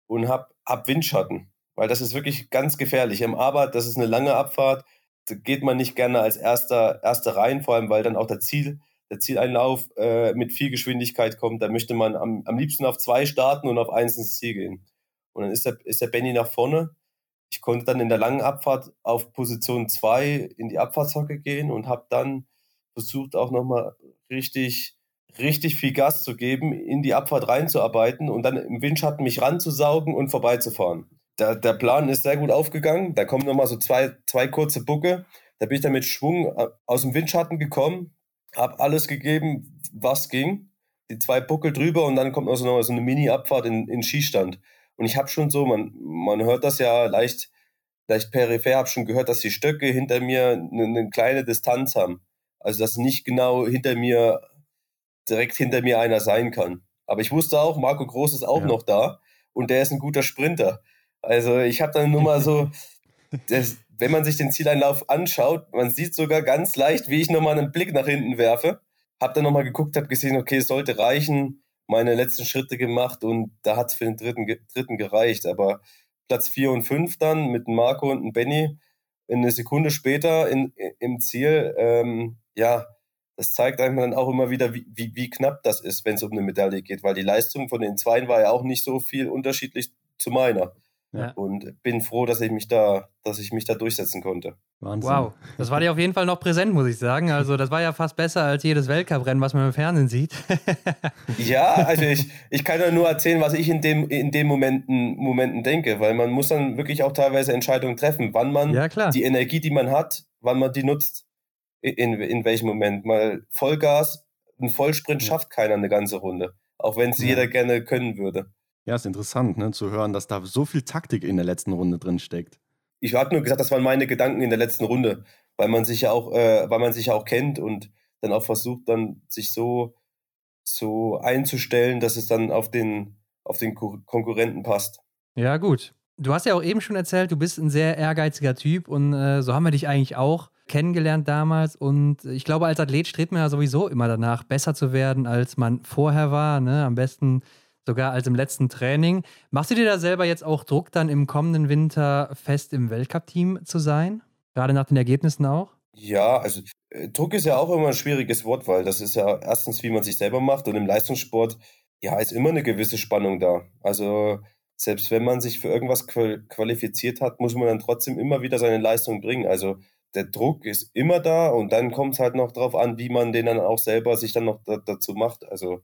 und hab, hab Windschatten, weil das ist wirklich ganz gefährlich. Im Aber, das ist eine lange Abfahrt, geht man nicht gerne als erster, erster rein, vor allem weil dann auch der Ziel, der Zieleinlauf äh, mit viel Geschwindigkeit kommt. Da möchte man am, am liebsten auf zwei starten und auf eins ins Ziel gehen. Und dann ist der, ist der Benny nach vorne. Ich konnte dann in der langen Abfahrt auf Position zwei in die Abfahrtshocke gehen und habe dann versucht auch nochmal richtig, richtig viel Gas zu geben, in die Abfahrt reinzuarbeiten und dann im Windschatten mich ranzusaugen und vorbeizufahren der, der Plan ist sehr gut aufgegangen. Da kommen nochmal so zwei, zwei kurze Bucke. Da bin ich dann mit Schwung äh, aus dem Windschatten gekommen, habe alles gegeben, was ging. Die zwei Buckel drüber und dann kommt noch so, noch so eine Mini-Abfahrt in, in Skistand. Und ich habe schon so, man, man hört das ja leicht, leicht peripher, habe schon gehört, dass die Stöcke hinter mir eine, eine kleine Distanz haben. Also dass nicht genau hinter mir, direkt hinter mir einer sein kann. Aber ich wusste auch, Marco Groß ist auch ja. noch da und der ist ein guter Sprinter. Also ich habe dann nur mal so, (laughs) das, wenn man sich den Zieleinlauf anschaut, man sieht sogar ganz leicht, wie ich nochmal einen Blick nach hinten werfe. Habe dann nochmal geguckt, habe gesehen, okay, es sollte reichen, meine letzten Schritte gemacht und da hat es für den dritten, dritten gereicht. Aber Platz 4 und 5 dann mit Marco und Benny eine Sekunde später in, im Ziel, ähm, ja, das zeigt einem dann auch immer wieder, wie, wie, wie knapp das ist, wenn es um eine Medaille geht, weil die Leistung von den Zweien war ja auch nicht so viel unterschiedlich zu meiner. Ja. Und bin froh, dass ich mich da, dass ich mich da durchsetzen konnte. Wahnsinn. Wow, das war dir auf jeden Fall noch präsent, muss ich sagen. Also das war ja fast besser als jedes Weltcuprennen, was man im Fernsehen sieht. (laughs) ja, also ich, ich kann ja nur erzählen, was ich in dem, in den Momenten, Momenten denke, weil man muss dann wirklich auch teilweise Entscheidungen treffen, wann man ja, die Energie, die man hat, wann man die nutzt, in, in welchem Moment. Mal Vollgas, ein Vollsprint schafft keiner eine ganze Runde, auch wenn es ja. jeder gerne können würde. Ja, ist interessant, ne, zu hören, dass da so viel Taktik in der letzten Runde drin steckt. Ich habe nur gesagt, das waren meine Gedanken in der letzten Runde, weil man sich ja auch, äh, weil man sich ja auch kennt und dann auch versucht, dann sich so, so einzustellen, dass es dann auf den, auf den Konkurrenten passt. Ja, gut. Du hast ja auch eben schon erzählt, du bist ein sehr ehrgeiziger Typ und äh, so haben wir dich eigentlich auch kennengelernt damals. Und ich glaube, als Athlet strebt man ja sowieso immer danach, besser zu werden, als man vorher war. Ne? Am besten sogar als im letzten Training. Machst du dir da selber jetzt auch Druck, dann im kommenden Winter fest im Weltcup-Team zu sein? Gerade nach den Ergebnissen auch? Ja, also äh, Druck ist ja auch immer ein schwieriges Wort, weil das ist ja erstens, wie man sich selber macht und im Leistungssport, ja, ist immer eine gewisse Spannung da. Also selbst wenn man sich für irgendwas qualifiziert hat, muss man dann trotzdem immer wieder seine Leistung bringen. Also der Druck ist immer da und dann kommt es halt noch darauf an, wie man den dann auch selber sich dann noch da, dazu macht. Also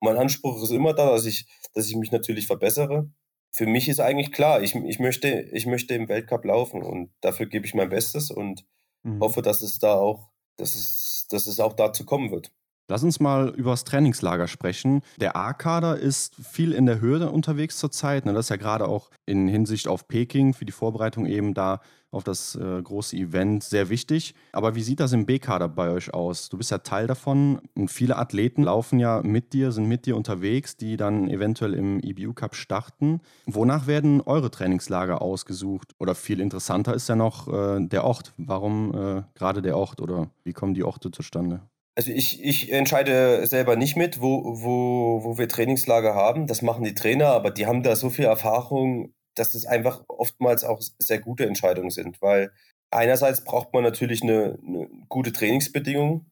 mein Anspruch ist immer da, dass ich, dass ich mich natürlich verbessere. Für mich ist eigentlich klar, ich, ich, möchte, ich möchte im Weltcup laufen und dafür gebe ich mein Bestes und mhm. hoffe, dass es da auch, dass es, dass es auch dazu kommen wird. Lass uns mal über das Trainingslager sprechen. Der A-Kader ist viel in der Höhe unterwegs zurzeit. Ne? Das ist ja gerade auch in Hinsicht auf Peking für die Vorbereitung eben da auf das äh, große Event sehr wichtig. Aber wie sieht das im B-Kader bei euch aus? Du bist ja Teil davon und viele Athleten laufen ja mit dir, sind mit dir unterwegs, die dann eventuell im EBU Cup starten. Wonach werden eure Trainingslager ausgesucht? Oder viel interessanter ist ja noch äh, der Ort. Warum äh, gerade der Ort oder wie kommen die Orte zustande? Also ich, ich entscheide selber nicht mit, wo, wo, wo wir Trainingslager haben. Das machen die Trainer, aber die haben da so viel Erfahrung, dass das einfach oftmals auch sehr gute Entscheidungen sind. Weil einerseits braucht man natürlich eine, eine gute Trainingsbedingung.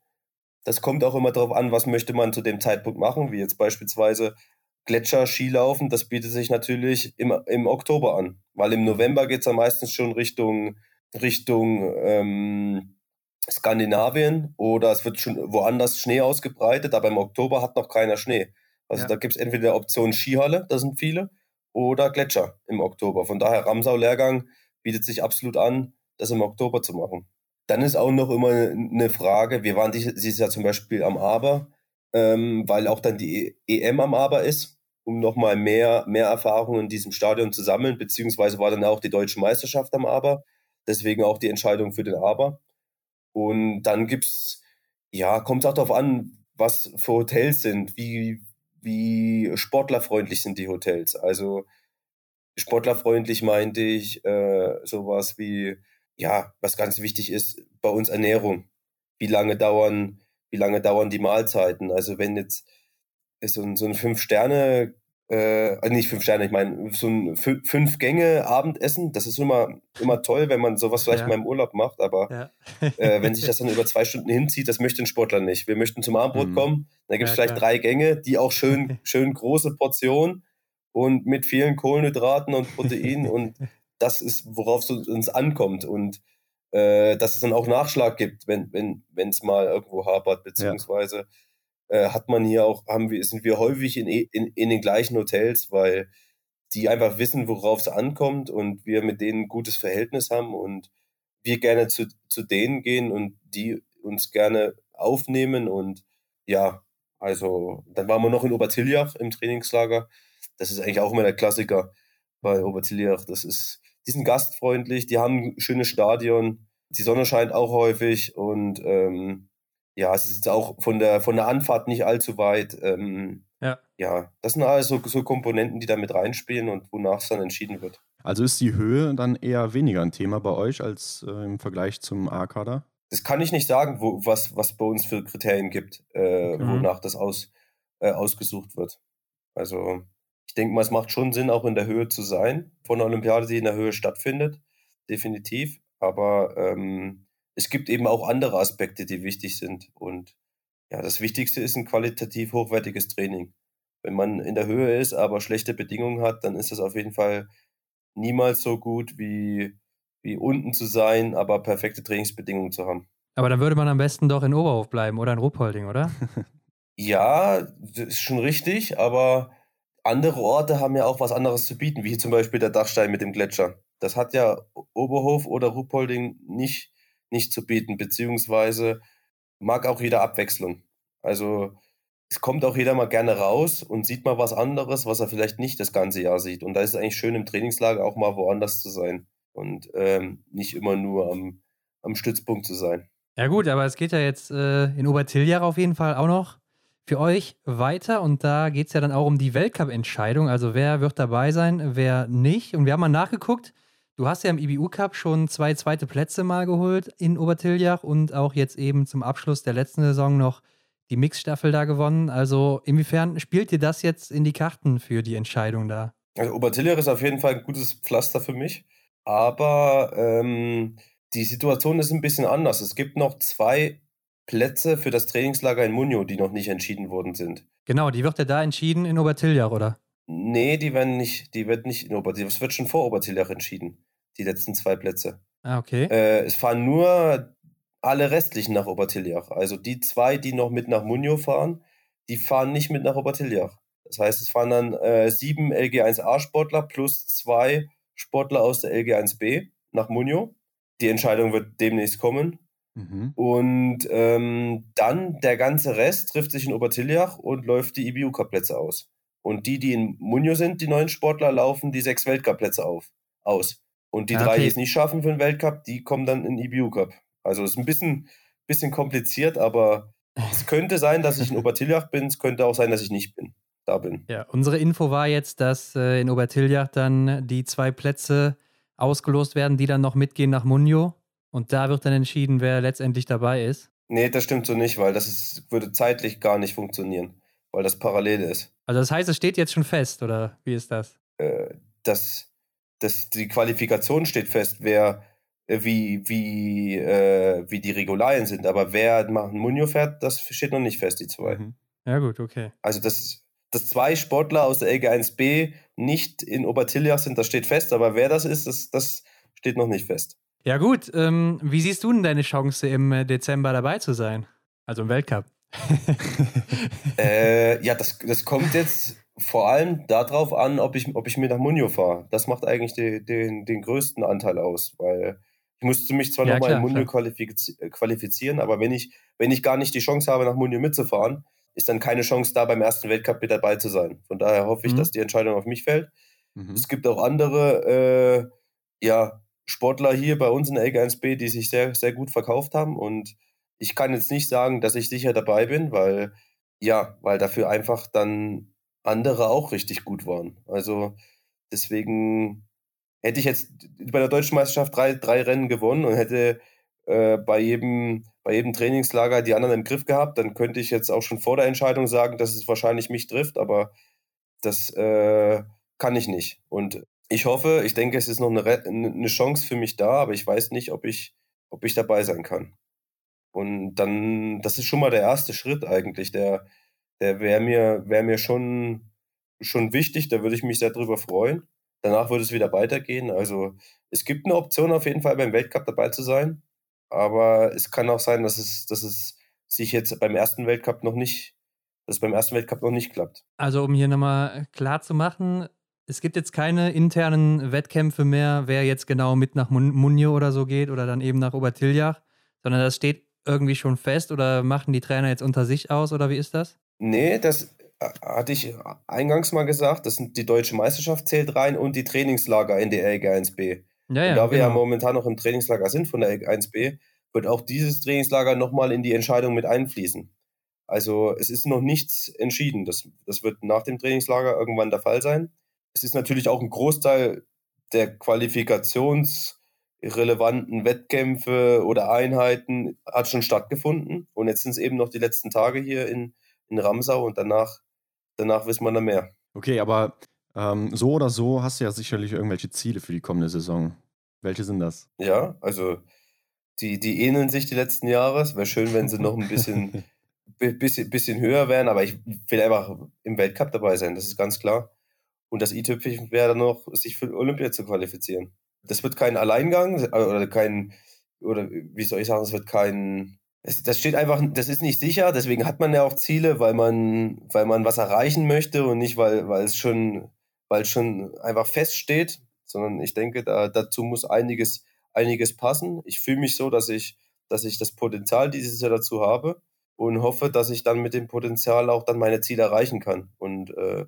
Das kommt auch immer darauf an, was möchte man zu dem Zeitpunkt machen, wie jetzt beispielsweise Gletscher-Skilaufen. Das bietet sich natürlich im, im Oktober an, weil im November geht es dann meistens schon Richtung, Richtung ähm, Skandinavien oder es wird schon woanders Schnee ausgebreitet, aber im Oktober hat noch keiner Schnee. Also ja. da gibt es entweder Option Skihalle, da sind viele, oder Gletscher im Oktober. Von daher Ramsau-Lehrgang bietet sich absolut an, das im Oktober zu machen. Dann ist auch noch immer eine Frage, wir waren dieses Jahr zum Beispiel am Aber, ähm, weil auch dann die EM am Aber ist, um nochmal mehr, mehr Erfahrung in diesem Stadion zu sammeln, beziehungsweise war dann auch die deutsche Meisterschaft am Aber, deswegen auch die Entscheidung für den Aber. Und dann gibt's, ja, kommt es auch darauf an, was für Hotels sind, wie, wie sportlerfreundlich sind die Hotels. Also sportlerfreundlich meinte ich äh, sowas wie, ja, was ganz wichtig ist, bei uns Ernährung. Wie lange dauern, wie lange dauern die Mahlzeiten? Also wenn jetzt so ein, so ein Fünf-Sterne äh, nicht fünf Sterne, ich meine, so ein fünf Gänge Abendessen, das ist immer, immer toll, wenn man sowas vielleicht ja. mal im Urlaub macht, aber ja. äh, wenn sich das dann über zwei Stunden hinzieht, das möchte ein Sportler nicht. Wir möchten zum Abendbrot mhm. kommen, dann gibt es ja, vielleicht klar. drei Gänge, die auch schön, (laughs) schön große Portionen und mit vielen Kohlenhydraten und Proteinen und das ist, worauf es uns ankommt und äh, dass es dann auch Nachschlag gibt, wenn es wenn, mal irgendwo hapert, beziehungsweise äh, hat man hier auch, haben wir, sind wir häufig in, in, in den gleichen Hotels, weil die einfach wissen, worauf es ankommt und wir mit denen ein gutes Verhältnis haben und wir gerne zu, zu denen gehen und die uns gerne aufnehmen und ja, also dann waren wir noch in Obertiljach im Trainingslager. Das ist eigentlich auch immer der Klassiker bei Obertiljach. Das ist, die sind gastfreundlich, die haben ein schönes Stadion, die Sonne scheint auch häufig und ähm, ja, es ist auch von der, von der Anfahrt nicht allzu weit. Ähm, ja. ja, das sind alles so, so Komponenten, die da mit reinspielen und wonach es dann entschieden wird. Also ist die Höhe dann eher weniger ein Thema bei euch als äh, im Vergleich zum A-Kader? Das kann ich nicht sagen, wo, was, was bei uns für Kriterien gibt, äh, mhm. wonach das aus, äh, ausgesucht wird. Also ich denke mal, es macht schon Sinn, auch in der Höhe zu sein, von der Olympiade, die in der Höhe stattfindet, definitiv. Aber ähm, es gibt eben auch andere Aspekte, die wichtig sind. Und ja, das Wichtigste ist ein qualitativ hochwertiges Training. Wenn man in der Höhe ist, aber schlechte Bedingungen hat, dann ist das auf jeden Fall niemals so gut wie, wie unten zu sein, aber perfekte Trainingsbedingungen zu haben. Aber dann würde man am besten doch in Oberhof bleiben oder in Ruppolding, oder? (laughs) ja, das ist schon richtig, aber andere Orte haben ja auch was anderes zu bieten, wie zum Beispiel der Dachstein mit dem Gletscher. Das hat ja Oberhof oder Ruppolding nicht nicht zu bieten, beziehungsweise mag auch jeder Abwechslung. Also es kommt auch jeder mal gerne raus und sieht mal was anderes, was er vielleicht nicht das ganze Jahr sieht. Und da ist es eigentlich schön im Trainingslager auch mal woanders zu sein und ähm, nicht immer nur am, am Stützpunkt zu sein. Ja gut, aber es geht ja jetzt äh, in Obertiljach auf jeden Fall auch noch für euch weiter und da geht es ja dann auch um die Weltcup-Entscheidung. Also wer wird dabei sein, wer nicht. Und wir haben mal nachgeguckt, Du hast ja im IBU Cup schon zwei zweite Plätze mal geholt in Obertiljach und auch jetzt eben zum Abschluss der letzten Saison noch die Mixstaffel da gewonnen. Also inwiefern spielt dir das jetzt in die Karten für die Entscheidung da? Also Obertiljach ist auf jeden Fall ein gutes Pflaster für mich, aber ähm, die Situation ist ein bisschen anders. Es gibt noch zwei Plätze für das Trainingslager in Munio, die noch nicht entschieden worden sind. Genau, die wird ja da entschieden in Obertiljach, oder? Nee, die werden nicht, die wird nicht in Obertiljach. Es wird schon vor Obertiljach entschieden die letzten zwei Plätze. Ah, okay. Äh, es fahren nur alle restlichen nach Obertiljach. Also die zwei, die noch mit nach Munio fahren, die fahren nicht mit nach Obertiljach. Das heißt, es fahren dann äh, sieben LG1A-Sportler plus zwei Sportler aus der LG1B nach Munio. Die Entscheidung wird demnächst kommen. Mhm. Und ähm, dann der ganze Rest trifft sich in Obertiljach und läuft die IBU-Cup-Plätze aus. Und die, die in Munio sind, die neuen Sportler, laufen die sechs Weltcup-Plätze auf, aus. Und die okay. drei, die es nicht schaffen für den Weltcup, die kommen dann in den EBU Cup. Also es ist ein bisschen, bisschen kompliziert, aber es (laughs) könnte sein, dass ich in Obertiljach bin, es könnte auch sein, dass ich nicht bin. Da bin. Ja, unsere Info war jetzt, dass äh, in Obertiljach dann die zwei Plätze ausgelost werden, die dann noch mitgehen nach Munio. Und da wird dann entschieden, wer letztendlich dabei ist. Nee, das stimmt so nicht, weil das ist, würde zeitlich gar nicht funktionieren, weil das parallel ist. Also das heißt, es steht jetzt schon fest, oder wie ist das? Äh, das das, die Qualifikation steht fest, wer äh, wie, wie, äh, wie die Regularien sind. Aber wer nach Munio fährt, das steht noch nicht fest, die zwei. Mhm. Ja, gut, okay. Also, dass, dass zwei Sportler aus der LG1B nicht in Obertiljach sind, das steht fest. Aber wer das ist, das, das steht noch nicht fest. Ja, gut. Ähm, wie siehst du denn deine Chance, im äh, Dezember dabei zu sein? Also im Weltcup? (laughs) äh, ja, das, das kommt jetzt vor allem darauf an, ob ich, ob ich mir nach Munio fahre. Das macht eigentlich die, den, den größten Anteil aus, weil ich musste mich zwar ja, nochmal in Munio qualifiz qualifizieren, aber wenn ich, wenn ich gar nicht die Chance habe, nach Munio mitzufahren, ist dann keine Chance da, beim ersten Weltcup mit dabei zu sein. Von daher hoffe ich, mhm. dass die Entscheidung auf mich fällt. Mhm. Es gibt auch andere äh, ja, Sportler hier bei uns in der LG1B, die sich sehr, sehr gut verkauft haben und ich kann jetzt nicht sagen, dass ich sicher dabei bin, weil ja, weil dafür einfach dann andere auch richtig gut waren. Also deswegen hätte ich jetzt bei der deutschen Meisterschaft drei, drei Rennen gewonnen und hätte äh, bei, jedem, bei jedem Trainingslager die anderen im Griff gehabt, dann könnte ich jetzt auch schon vor der Entscheidung sagen, dass es wahrscheinlich mich trifft, aber Das äh, kann ich nicht. Und ich hoffe, ich denke, es ist noch eine, eine Chance für mich da, aber ich weiß nicht, ob ich, ob ich dabei sein kann. Und dann, das ist schon mal der erste Schritt eigentlich. Der, der wäre mir, wär mir schon, schon wichtig, da würde ich mich sehr drüber freuen. Danach würde es wieder weitergehen. Also es gibt eine Option auf jeden Fall beim Weltcup dabei zu sein. Aber es kann auch sein, dass es, dass es sich jetzt beim ersten Weltcup noch nicht, dass es beim ersten Weltcup noch nicht klappt. Also um hier nochmal klar zu machen, es gibt jetzt keine internen Wettkämpfe mehr, wer jetzt genau mit nach Munio oder so geht oder dann eben nach Obertiljach, sondern das steht irgendwie schon fest oder machen die Trainer jetzt unter sich aus oder wie ist das? Nee, das äh, hatte ich eingangs mal gesagt, das sind die deutsche Meisterschaft zählt rein und die Trainingslager in der LG 1B. Ja, ja, und da wir genau. ja momentan noch im Trainingslager sind von der LG 1B, wird auch dieses Trainingslager nochmal in die Entscheidung mit einfließen. Also es ist noch nichts entschieden. Das, das wird nach dem Trainingslager irgendwann der Fall sein. Es ist natürlich auch ein Großteil der qualifikationsrelevanten Wettkämpfe oder Einheiten hat schon stattgefunden. Und jetzt sind es eben noch die letzten Tage hier in, in Ramsau und danach, danach wissen wir dann mehr. Okay, aber ähm, so oder so hast du ja sicherlich irgendwelche Ziele für die kommende Saison. Welche sind das? Ja, also die, die ähneln sich die letzten Jahre. Es wäre schön, wenn sie noch ein bisschen, (laughs) bisschen, bisschen höher wären, aber ich will einfach im Weltcup dabei sein, das ist ganz klar. Und das i-Tüpfelchen wäre dann noch, sich für Olympia zu qualifizieren. Das wird kein Alleingang oder kein, oder wie soll ich sagen, es wird kein, das steht einfach, das ist nicht sicher, deswegen hat man ja auch Ziele, weil man, weil man was erreichen möchte und nicht, weil, weil es schon, weil es schon einfach feststeht, sondern ich denke, da, dazu muss einiges, einiges passen. Ich fühle mich so, dass ich, dass ich das Potenzial dieses Jahr dazu habe und hoffe, dass ich dann mit dem Potenzial auch dann meine Ziele erreichen kann. Und äh,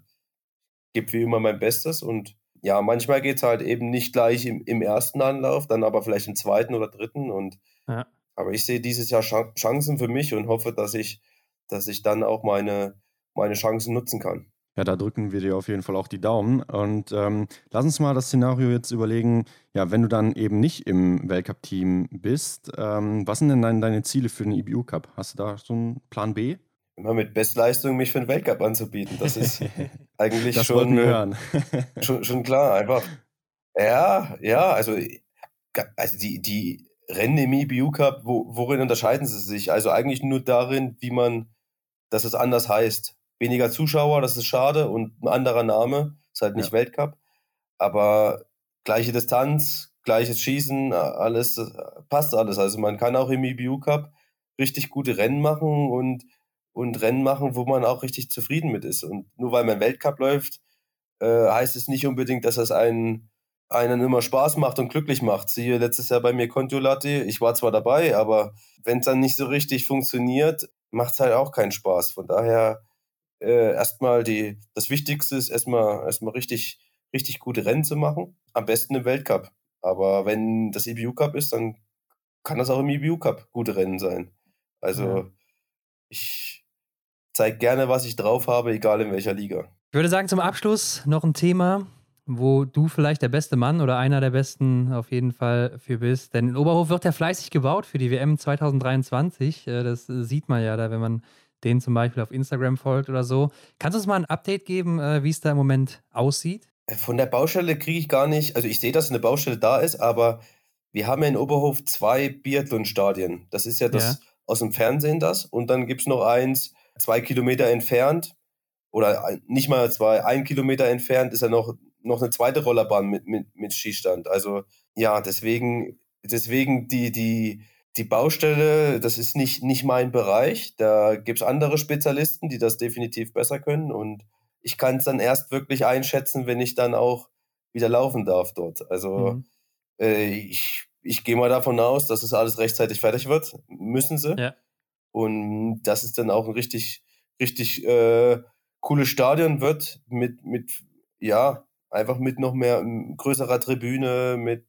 gebe wie immer mein Bestes und ja, manchmal geht es halt eben nicht gleich im, im, ersten Anlauf, dann aber vielleicht im zweiten oder dritten. Und ja. Aber ich sehe dieses Jahr Chancen für mich und hoffe, dass ich, dass ich dann auch meine, meine Chancen nutzen kann. Ja, da drücken wir dir auf jeden Fall auch die Daumen. Und ähm, lass uns mal das Szenario jetzt überlegen, ja, wenn du dann eben nicht im Weltcup-Team bist, ähm, was sind denn deine, deine Ziele für den IBU Cup? Hast du da so einen Plan B? immer mit Bestleistung mich für den Weltcup anzubieten. Das ist (laughs) eigentlich das schon, hören. schon, schon klar. Einfach, ja, ja, also, also die, die Rennen im EBU Cup, wo, worin unterscheiden sie sich? Also eigentlich nur darin, wie man, dass es anders heißt. Weniger Zuschauer, das ist schade und ein anderer Name, ist halt nicht ja. Weltcup. Aber gleiche Distanz, gleiches Schießen, alles passt alles. Also man kann auch im EBU Cup richtig gute Rennen machen und und Rennen machen, wo man auch richtig zufrieden mit ist. Und nur weil man Weltcup läuft, äh, heißt es nicht unbedingt, dass das einen, einen immer Spaß macht und glücklich macht. Siehe letztes Jahr bei mir Contiolati, ich war zwar dabei, aber wenn es dann nicht so richtig funktioniert, macht es halt auch keinen Spaß. Von daher äh, erstmal die, das Wichtigste ist erstmal erstmal richtig, richtig gute Rennen zu machen. Am besten im Weltcup. Aber wenn das EBU Cup ist, dann kann das auch im EBU Cup gute Rennen sein. Also ja. ich zeige gerne, was ich drauf habe, egal in welcher Liga. Ich würde sagen, zum Abschluss noch ein Thema, wo du vielleicht der beste Mann oder einer der besten auf jeden Fall für bist. Denn in Oberhof wird ja fleißig gebaut für die WM 2023. Äh, das sieht man ja da, wenn man den zum Beispiel auf Instagram folgt oder so. Kannst du uns mal ein Update geben, äh, wie es da im Moment aussieht? Äh, von der Baustelle kriege ich gar nicht, also ich sehe, dass eine Baustelle da ist, aber wir haben ja in Oberhof zwei Biathlon-Stadien. Das ist ja das ja. aus dem Fernsehen das. Und dann gibt es noch eins, zwei Kilometer entfernt oder nicht mal zwei, ein Kilometer entfernt ist ja noch, noch eine zweite Rollerbahn mit, mit, mit Skistand. Also ja, deswegen, deswegen die, die, die Baustelle, das ist nicht, nicht mein Bereich. Da gibt es andere Spezialisten, die das definitiv besser können. Und ich kann es dann erst wirklich einschätzen, wenn ich dann auch wieder laufen darf dort. Also mhm. äh, ich, ich gehe mal davon aus, dass es alles rechtzeitig fertig wird. Müssen sie. Ja. Und das ist dann auch ein richtig, richtig äh, cooles Stadion wird mit, mit, ja, einfach mit noch mehr größerer Tribüne, mit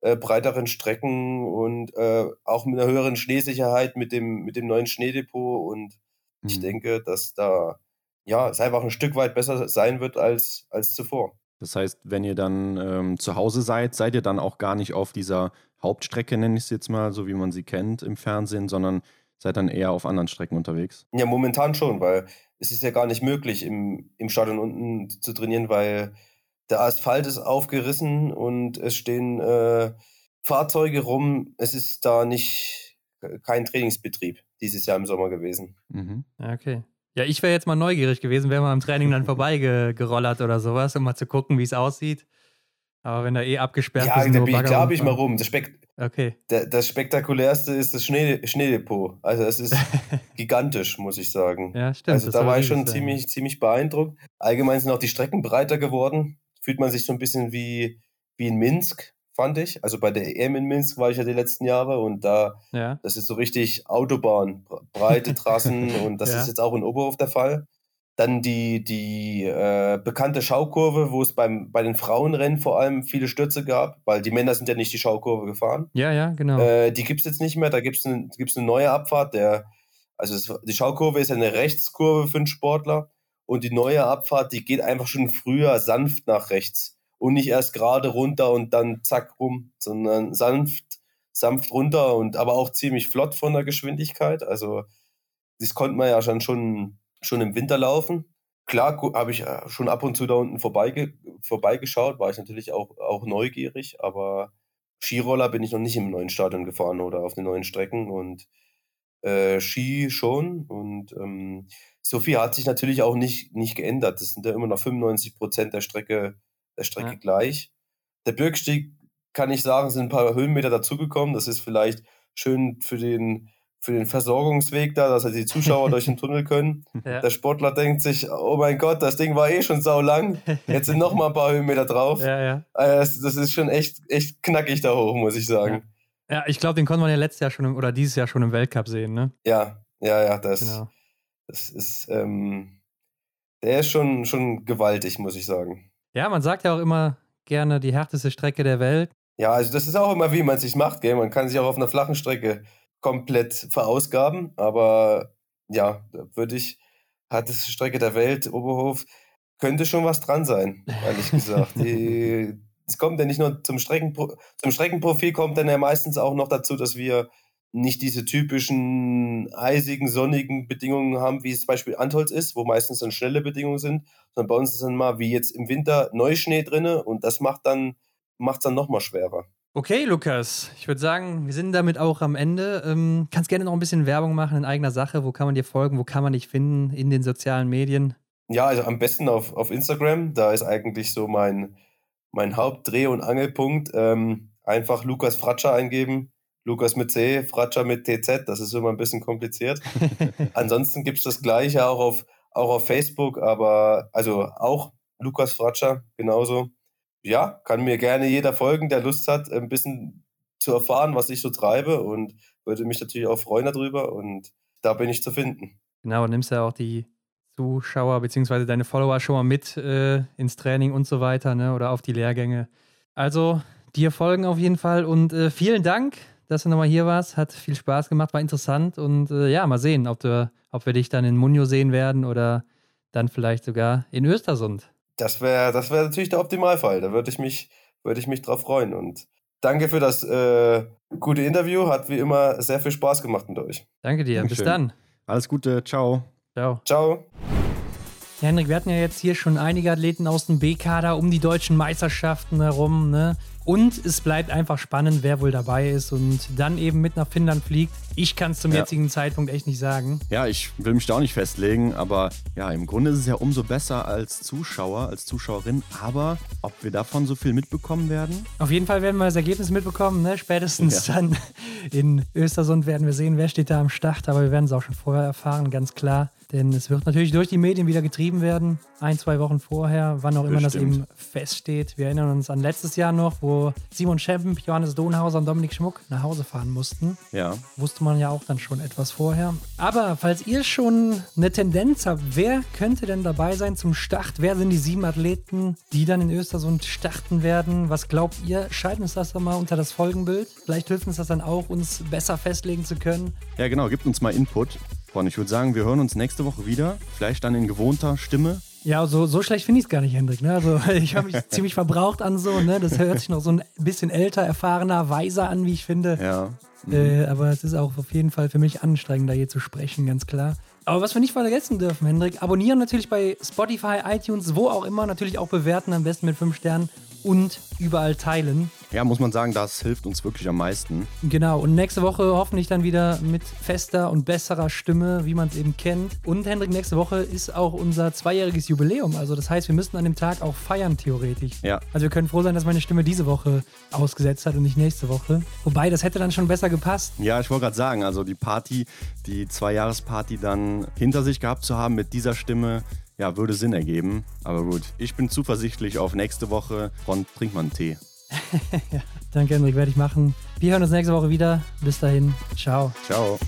äh, breiteren Strecken und äh, auch mit einer höheren Schneesicherheit mit dem, mit dem neuen Schneedepot. Und mhm. ich denke, dass da ja, es einfach ein Stück weit besser sein wird als, als zuvor. Das heißt, wenn ihr dann ähm, zu Hause seid, seid ihr dann auch gar nicht auf dieser Hauptstrecke, nenne ich es jetzt mal, so wie man sie kennt im Fernsehen, sondern seid dann eher auf anderen Strecken unterwegs? Ja, momentan schon, weil es ist ja gar nicht möglich, im, im Stadion unten zu trainieren, weil der Asphalt ist aufgerissen und es stehen äh, Fahrzeuge rum. Es ist da nicht kein Trainingsbetrieb dieses Jahr im Sommer gewesen. Mhm. Okay. Ja, ich wäre jetzt mal neugierig gewesen, wäre mal am Training dann (laughs) vorbeigerollert oder sowas, um mal zu gucken, wie es aussieht. Aber wenn da eh abgesperrt ja, ist. Ja, da bin ich, klar bin ich mal rum. Das, Spek okay. Der, das Spektakulärste ist das Schnee, Schneedepot. Also das ist (laughs) gigantisch, muss ich sagen. Ja, stimmt. Also da war ich schon ziemlich, ziemlich beeindruckt. Allgemein sind auch die Strecken breiter geworden. Fühlt man sich so ein bisschen wie, wie in Minsk, fand ich. Also bei der EM in Minsk war ich ja die letzten Jahre und da, ja. das ist so richtig Autobahn, breite Trassen (laughs) und das ja. ist jetzt auch in Oberhof der Fall. Dann die, die äh, bekannte Schaukurve, wo es beim, bei den Frauenrennen vor allem viele Stürze gab, weil die Männer sind ja nicht die Schaukurve gefahren. Ja, ja, genau. Äh, die gibt es jetzt nicht mehr, da gibt es eine, neue Abfahrt. Der, also es, die Schaukurve ist eine Rechtskurve für einen Sportler und die neue Abfahrt, die geht einfach schon früher sanft nach rechts und nicht erst gerade runter und dann zack rum, sondern sanft, sanft runter und aber auch ziemlich flott von der Geschwindigkeit. Also das konnte man ja schon, schon schon im Winter laufen. Klar habe ich äh, schon ab und zu da unten vorbeige vorbeigeschaut, war ich natürlich auch, auch neugierig, aber Skiroller bin ich noch nicht im neuen Stadion gefahren oder auf den neuen Strecken und äh, Ski schon. Und ähm, so viel hat sich natürlich auch nicht, nicht geändert. Das sind ja immer noch 95 Prozent der Strecke, der Strecke ja. gleich. Der Bürgstieg, kann ich sagen, sind ein paar Höhenmeter dazugekommen. Das ist vielleicht schön für den für den Versorgungsweg da, dass halt die Zuschauer (laughs) durch den Tunnel können. Ja. Der Sportler denkt sich, oh mein Gott, das Ding war eh schon sau lang. Jetzt sind noch mal ein paar Höhenmeter drauf. (laughs) Ja, ja. Das, das, ist schon echt, echt knackig da hoch, muss ich sagen. Ja, ich glaube, den konnte man ja letztes Jahr schon im, oder dieses Jahr schon im Weltcup sehen, ne? Ja, ja, ja, das, genau. das ist, ähm, der ist schon, schon gewaltig, muss ich sagen. Ja, man sagt ja auch immer gerne die härteste Strecke der Welt. Ja, also das ist auch immer, wie man es sich macht, gell? Man kann sich auch auf einer flachen Strecke komplett verausgaben. Aber ja, da würde ich, hat es Strecke der Welt, Oberhof, könnte schon was dran sein, ehrlich gesagt. (laughs) es kommt ja nicht nur zum, Streckenpro zum Streckenprofil, kommt dann ja meistens auch noch dazu, dass wir nicht diese typischen eisigen, sonnigen Bedingungen haben, wie es zum Beispiel Antholz ist, wo meistens dann schnelle Bedingungen sind, sondern bei uns ist dann mal wie jetzt im Winter Neuschnee drinne und das macht dann macht es dann nochmal schwerer. Okay, Lukas, ich würde sagen, wir sind damit auch am Ende. Ähm, kannst gerne noch ein bisschen Werbung machen in eigener Sache. Wo kann man dir folgen? Wo kann man dich finden in den sozialen Medien? Ja, also am besten auf, auf Instagram. Da ist eigentlich so mein, mein Hauptdreh- und Angelpunkt. Ähm, einfach Lukas Fratscher eingeben. Lukas mit C, Fratscher mit TZ. Das ist immer ein bisschen kompliziert. (laughs) Ansonsten gibt es das Gleiche auch auf, auch auf Facebook, aber also auch Lukas Fratscher genauso ja, kann mir gerne jeder folgen, der Lust hat, ein bisschen zu erfahren, was ich so treibe und würde mich natürlich auch freuen darüber und da bin ich zu finden. Genau, nimmst ja auch die Zuschauer bzw. deine Follower schon mal mit äh, ins Training und so weiter ne, oder auf die Lehrgänge. Also dir folgen auf jeden Fall und äh, vielen Dank, dass du nochmal hier warst. Hat viel Spaß gemacht, war interessant und äh, ja, mal sehen, ob, du, ob wir dich dann in Munio sehen werden oder dann vielleicht sogar in Östersund. Das wäre das wär natürlich der Optimalfall. Da würde ich, mich, würd ich mich drauf freuen. Und danke für das äh, gute Interview. Hat wie immer sehr viel Spaß gemacht mit euch. Danke dir. Dankeschön. Bis dann. Alles Gute. Ciao. Ciao. Ciao. Henrik, wir hatten ja jetzt hier schon einige Athleten aus dem B-Kader um die deutschen Meisterschaften herum. Ne? Und es bleibt einfach spannend, wer wohl dabei ist und dann eben mit nach Finnland fliegt. Ich kann es zum ja. jetzigen Zeitpunkt echt nicht sagen. Ja, ich will mich da auch nicht festlegen, aber ja, im Grunde ist es ja umso besser als Zuschauer, als Zuschauerin. Aber ob wir davon so viel mitbekommen werden? Auf jeden Fall werden wir das Ergebnis mitbekommen. Ne? Spätestens ja. dann in Östersund werden wir sehen, wer steht da am Start. Aber wir werden es auch schon vorher erfahren, ganz klar. Denn es wird natürlich durch die Medien wieder getrieben werden. Ein, zwei Wochen vorher, wann auch immer das eben feststeht. Wir erinnern uns an letztes Jahr noch, wo Simon Schemp, Johannes Donhauser und Dominik Schmuck nach Hause fahren mussten. Ja. Wusste man ja auch dann schon etwas vorher. Aber falls ihr schon eine Tendenz habt, wer könnte denn dabei sein zum Start? Wer sind die sieben Athleten, die dann in Östersund starten werden? Was glaubt ihr? Schreibt uns das doch mal unter das Folgenbild. Vielleicht hilft uns das dann auch, uns besser festlegen zu können. Ja, genau. Gebt uns mal Input. Und ich würde sagen, wir hören uns nächste Woche wieder. Vielleicht dann in gewohnter Stimme Ja, so, so schlecht finde ich es gar nicht, Hendrik. Ne? Also (laughs) ich habe mich (laughs) ziemlich verbraucht an so, ne? Das hört sich noch so ein bisschen älter, erfahrener, weiser an, wie ich finde. Ja. Mhm. Äh, aber es ist auch auf jeden Fall für mich anstrengender, hier zu sprechen, ganz klar. Aber was wir nicht vergessen dürfen, Hendrik, abonnieren natürlich bei Spotify, iTunes, wo auch immer, natürlich auch bewerten, am besten mit 5 Sternen und überall teilen. Ja, muss man sagen, das hilft uns wirklich am meisten. Genau, und nächste Woche hoffentlich dann wieder mit fester und besserer Stimme, wie man es eben kennt. Und Hendrik, nächste Woche ist auch unser zweijähriges Jubiläum. Also das heißt, wir müssten an dem Tag auch feiern, theoretisch. Ja. Also wir können froh sein, dass meine Stimme diese Woche ausgesetzt hat und nicht nächste Woche. Wobei, das hätte dann schon besser gepasst. Ja, ich wollte gerade sagen, also die Party, die Zweijahresparty dann hinter sich gehabt zu haben mit dieser Stimme, ja, würde Sinn ergeben. Aber gut, ich bin zuversichtlich auf nächste Woche. Ron, trink mal einen Tee. (laughs) ja, danke, Henrik, werde ich machen. Wir hören uns nächste Woche wieder. Bis dahin, ciao. Ciao.